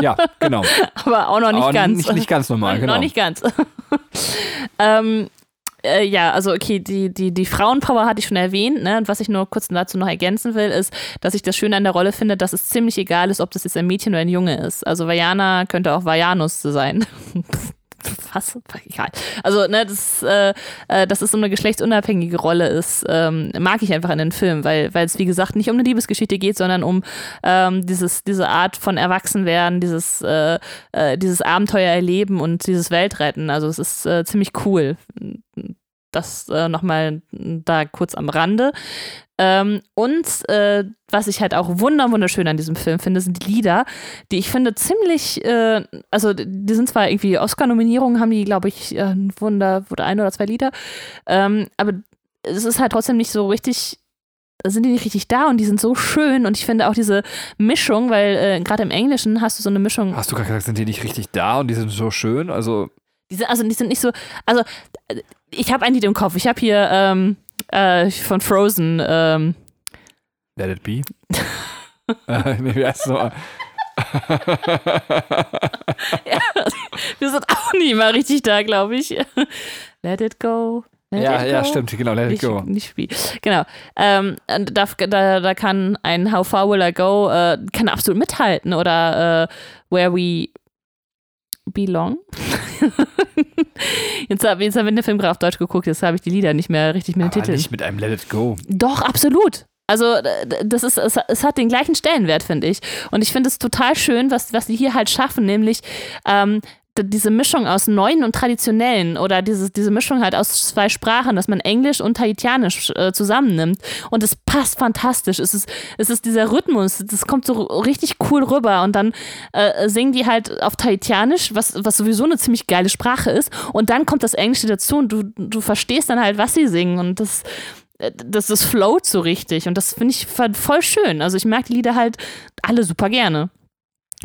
ja, genau.
Aber auch noch nicht
aber
ganz.
Nicht, nicht ganz normal, genau.
Noch nicht ganz. ähm, äh, ja, also okay, die, die, die Frauenpower hatte ich schon erwähnt, ne? Und was ich nur kurz dazu noch ergänzen will, ist, dass ich das Schöne an der Rolle finde, dass es ziemlich egal ist, ob das jetzt ein Mädchen oder ein Junge ist. Also Vajana könnte auch Vajanus sein was? Egal. Also, ne, das, äh, äh, dass es so eine geschlechtsunabhängige Rolle ist, ähm, mag ich einfach in den Film, weil es, wie gesagt, nicht um eine Liebesgeschichte geht, sondern um ähm, dieses, diese Art von Erwachsenwerden, dieses, äh, äh, dieses Abenteuer erleben und dieses Weltretten. Also, es ist äh, ziemlich cool. Das äh, nochmal da kurz am Rande. Ähm, und äh, was ich halt auch wunder wunderschön an diesem Film finde, sind die Lieder, die ich finde ziemlich, äh, also die sind zwar irgendwie Oscar-Nominierungen, haben die, glaube ich, äh, ein Wunder oder ein oder zwei Lieder, ähm, aber es ist halt trotzdem nicht so richtig sind die nicht richtig da und die sind so schön und ich finde auch diese Mischung, weil äh, gerade im Englischen hast du so eine Mischung.
Hast du gerade gesagt, sind die nicht richtig da und die sind so schön? Also
die sind, also die sind nicht so, also ich habe ein Lied im Kopf. Ich habe hier ähm, äh, von Frozen. Ähm,
Let it be. äh, nee, wie heißt es nochmal?
ja, wir sind auch nie mal richtig da, glaube ich. Let it go.
Let ja, it ja, stimmt, genau, let
nicht,
it go.
Nicht Spiel. Genau. Ähm, da, da, da kann ein How Far Will I Go äh, kann absolut mithalten oder äh, Where We Belong. jetzt, hab, jetzt haben wir den Film gerade auf Deutsch geguckt, jetzt habe ich die Lieder nicht mehr richtig mit den Titeln.
nicht mit einem Let It Go.
Doch, absolut. Also das ist, es, es, hat den gleichen Stellenwert, finde ich. Und ich finde es total schön, was, was die hier halt schaffen, nämlich ähm, diese Mischung aus neuen und traditionellen oder diese, diese Mischung halt aus zwei Sprachen, dass man Englisch und Tahitianisch äh, zusammennimmt. Und es passt fantastisch. Es ist, es ist dieser Rhythmus, das kommt so richtig cool rüber. Und dann äh, singen die halt auf Tahitianisch, was, was sowieso eine ziemlich geile Sprache ist. Und dann kommt das Englische dazu und du, du verstehst dann halt, was sie singen. Und das, äh, das, das float so richtig. Und das finde ich voll schön. Also ich mag die Lieder halt alle super gerne.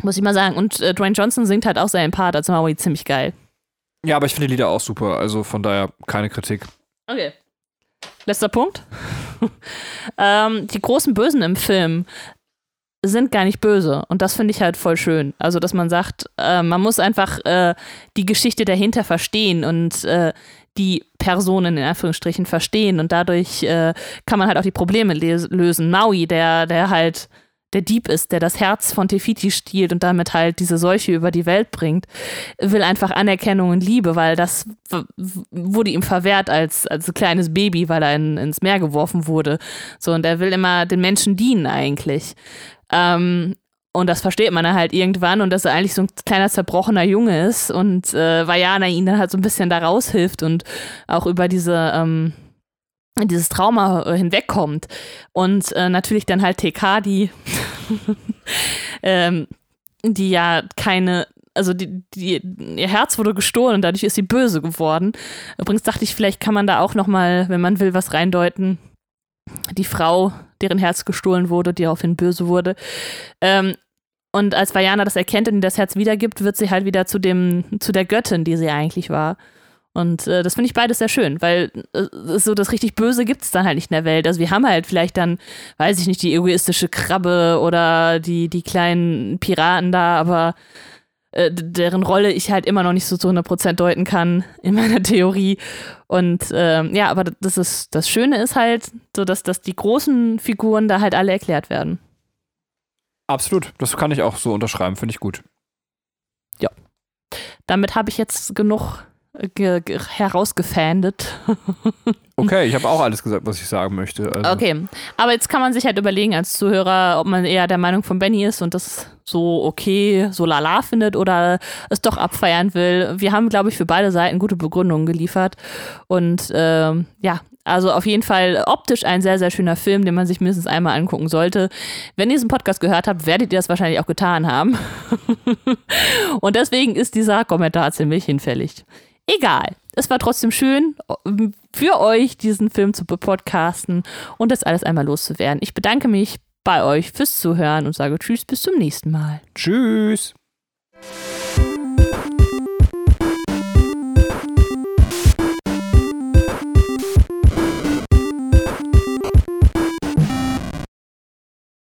Muss ich mal sagen. Und äh, Dwayne Johnson singt halt auch seinen Part als Maui ziemlich geil.
Ja, aber ich finde die Lieder auch super. Also von daher keine Kritik.
Okay. Letzter Punkt. ähm, die großen Bösen im Film sind gar nicht böse. Und das finde ich halt voll schön. Also, dass man sagt, äh, man muss einfach äh, die Geschichte dahinter verstehen und äh, die Personen in Anführungsstrichen verstehen. Und dadurch äh, kann man halt auch die Probleme lösen. Maui, der, der halt der Dieb ist, der das Herz von Tefiti stiehlt und damit halt diese Seuche über die Welt bringt, will einfach Anerkennung und Liebe, weil das wurde ihm verwehrt als, als kleines Baby, weil er in, ins Meer geworfen wurde. So, und er will immer den Menschen dienen eigentlich. Ähm, und das versteht man halt irgendwann und dass er eigentlich so ein kleiner zerbrochener Junge ist und äh, Vajana ihn dann halt so ein bisschen da raushilft und auch über diese ähm, dieses Trauma äh, hinwegkommt. Und äh, natürlich dann halt TK, die, ähm, die ja keine, also die, die, ihr Herz wurde gestohlen und dadurch ist sie böse geworden. Übrigens dachte ich, vielleicht kann man da auch nochmal, wenn man will, was reindeuten. Die Frau, deren Herz gestohlen wurde, die daraufhin böse wurde. Ähm, und als Vajana das erkennt und das Herz wiedergibt, wird sie halt wieder zu dem, zu der Göttin, die sie eigentlich war. Und äh, das finde ich beides sehr schön, weil äh, so das richtig Böse gibt es dann halt nicht in der Welt. Also wir haben halt vielleicht dann, weiß ich nicht, die egoistische Krabbe oder die, die kleinen Piraten da, aber äh, deren Rolle ich halt immer noch nicht so zu 100% deuten kann in meiner Theorie. Und ähm, ja, aber das ist das Schöne ist halt so, dass, dass die großen Figuren da halt alle erklärt werden.
Absolut, das kann ich auch so unterschreiben, finde ich gut.
Ja. Damit habe ich jetzt genug herausgefändet.
okay, ich habe auch alles gesagt, was ich sagen möchte.
Also. Okay, aber jetzt kann man sich halt überlegen als Zuhörer, ob man eher der Meinung von Benny ist und das so okay, so lala findet oder es doch abfeiern will. Wir haben, glaube ich, für beide Seiten gute Begründungen geliefert und ähm, ja, also auf jeden Fall optisch ein sehr, sehr schöner Film, den man sich mindestens einmal angucken sollte. Wenn ihr diesen Podcast gehört habt, werdet ihr das wahrscheinlich auch getan haben. und deswegen ist dieser Kommentar ziemlich hinfällig. Egal. Es war trotzdem schön, für euch diesen Film zu podcasten und das alles einmal loszuwerden. Ich bedanke mich bei euch fürs Zuhören und sage Tschüss, bis zum nächsten Mal.
Tschüss.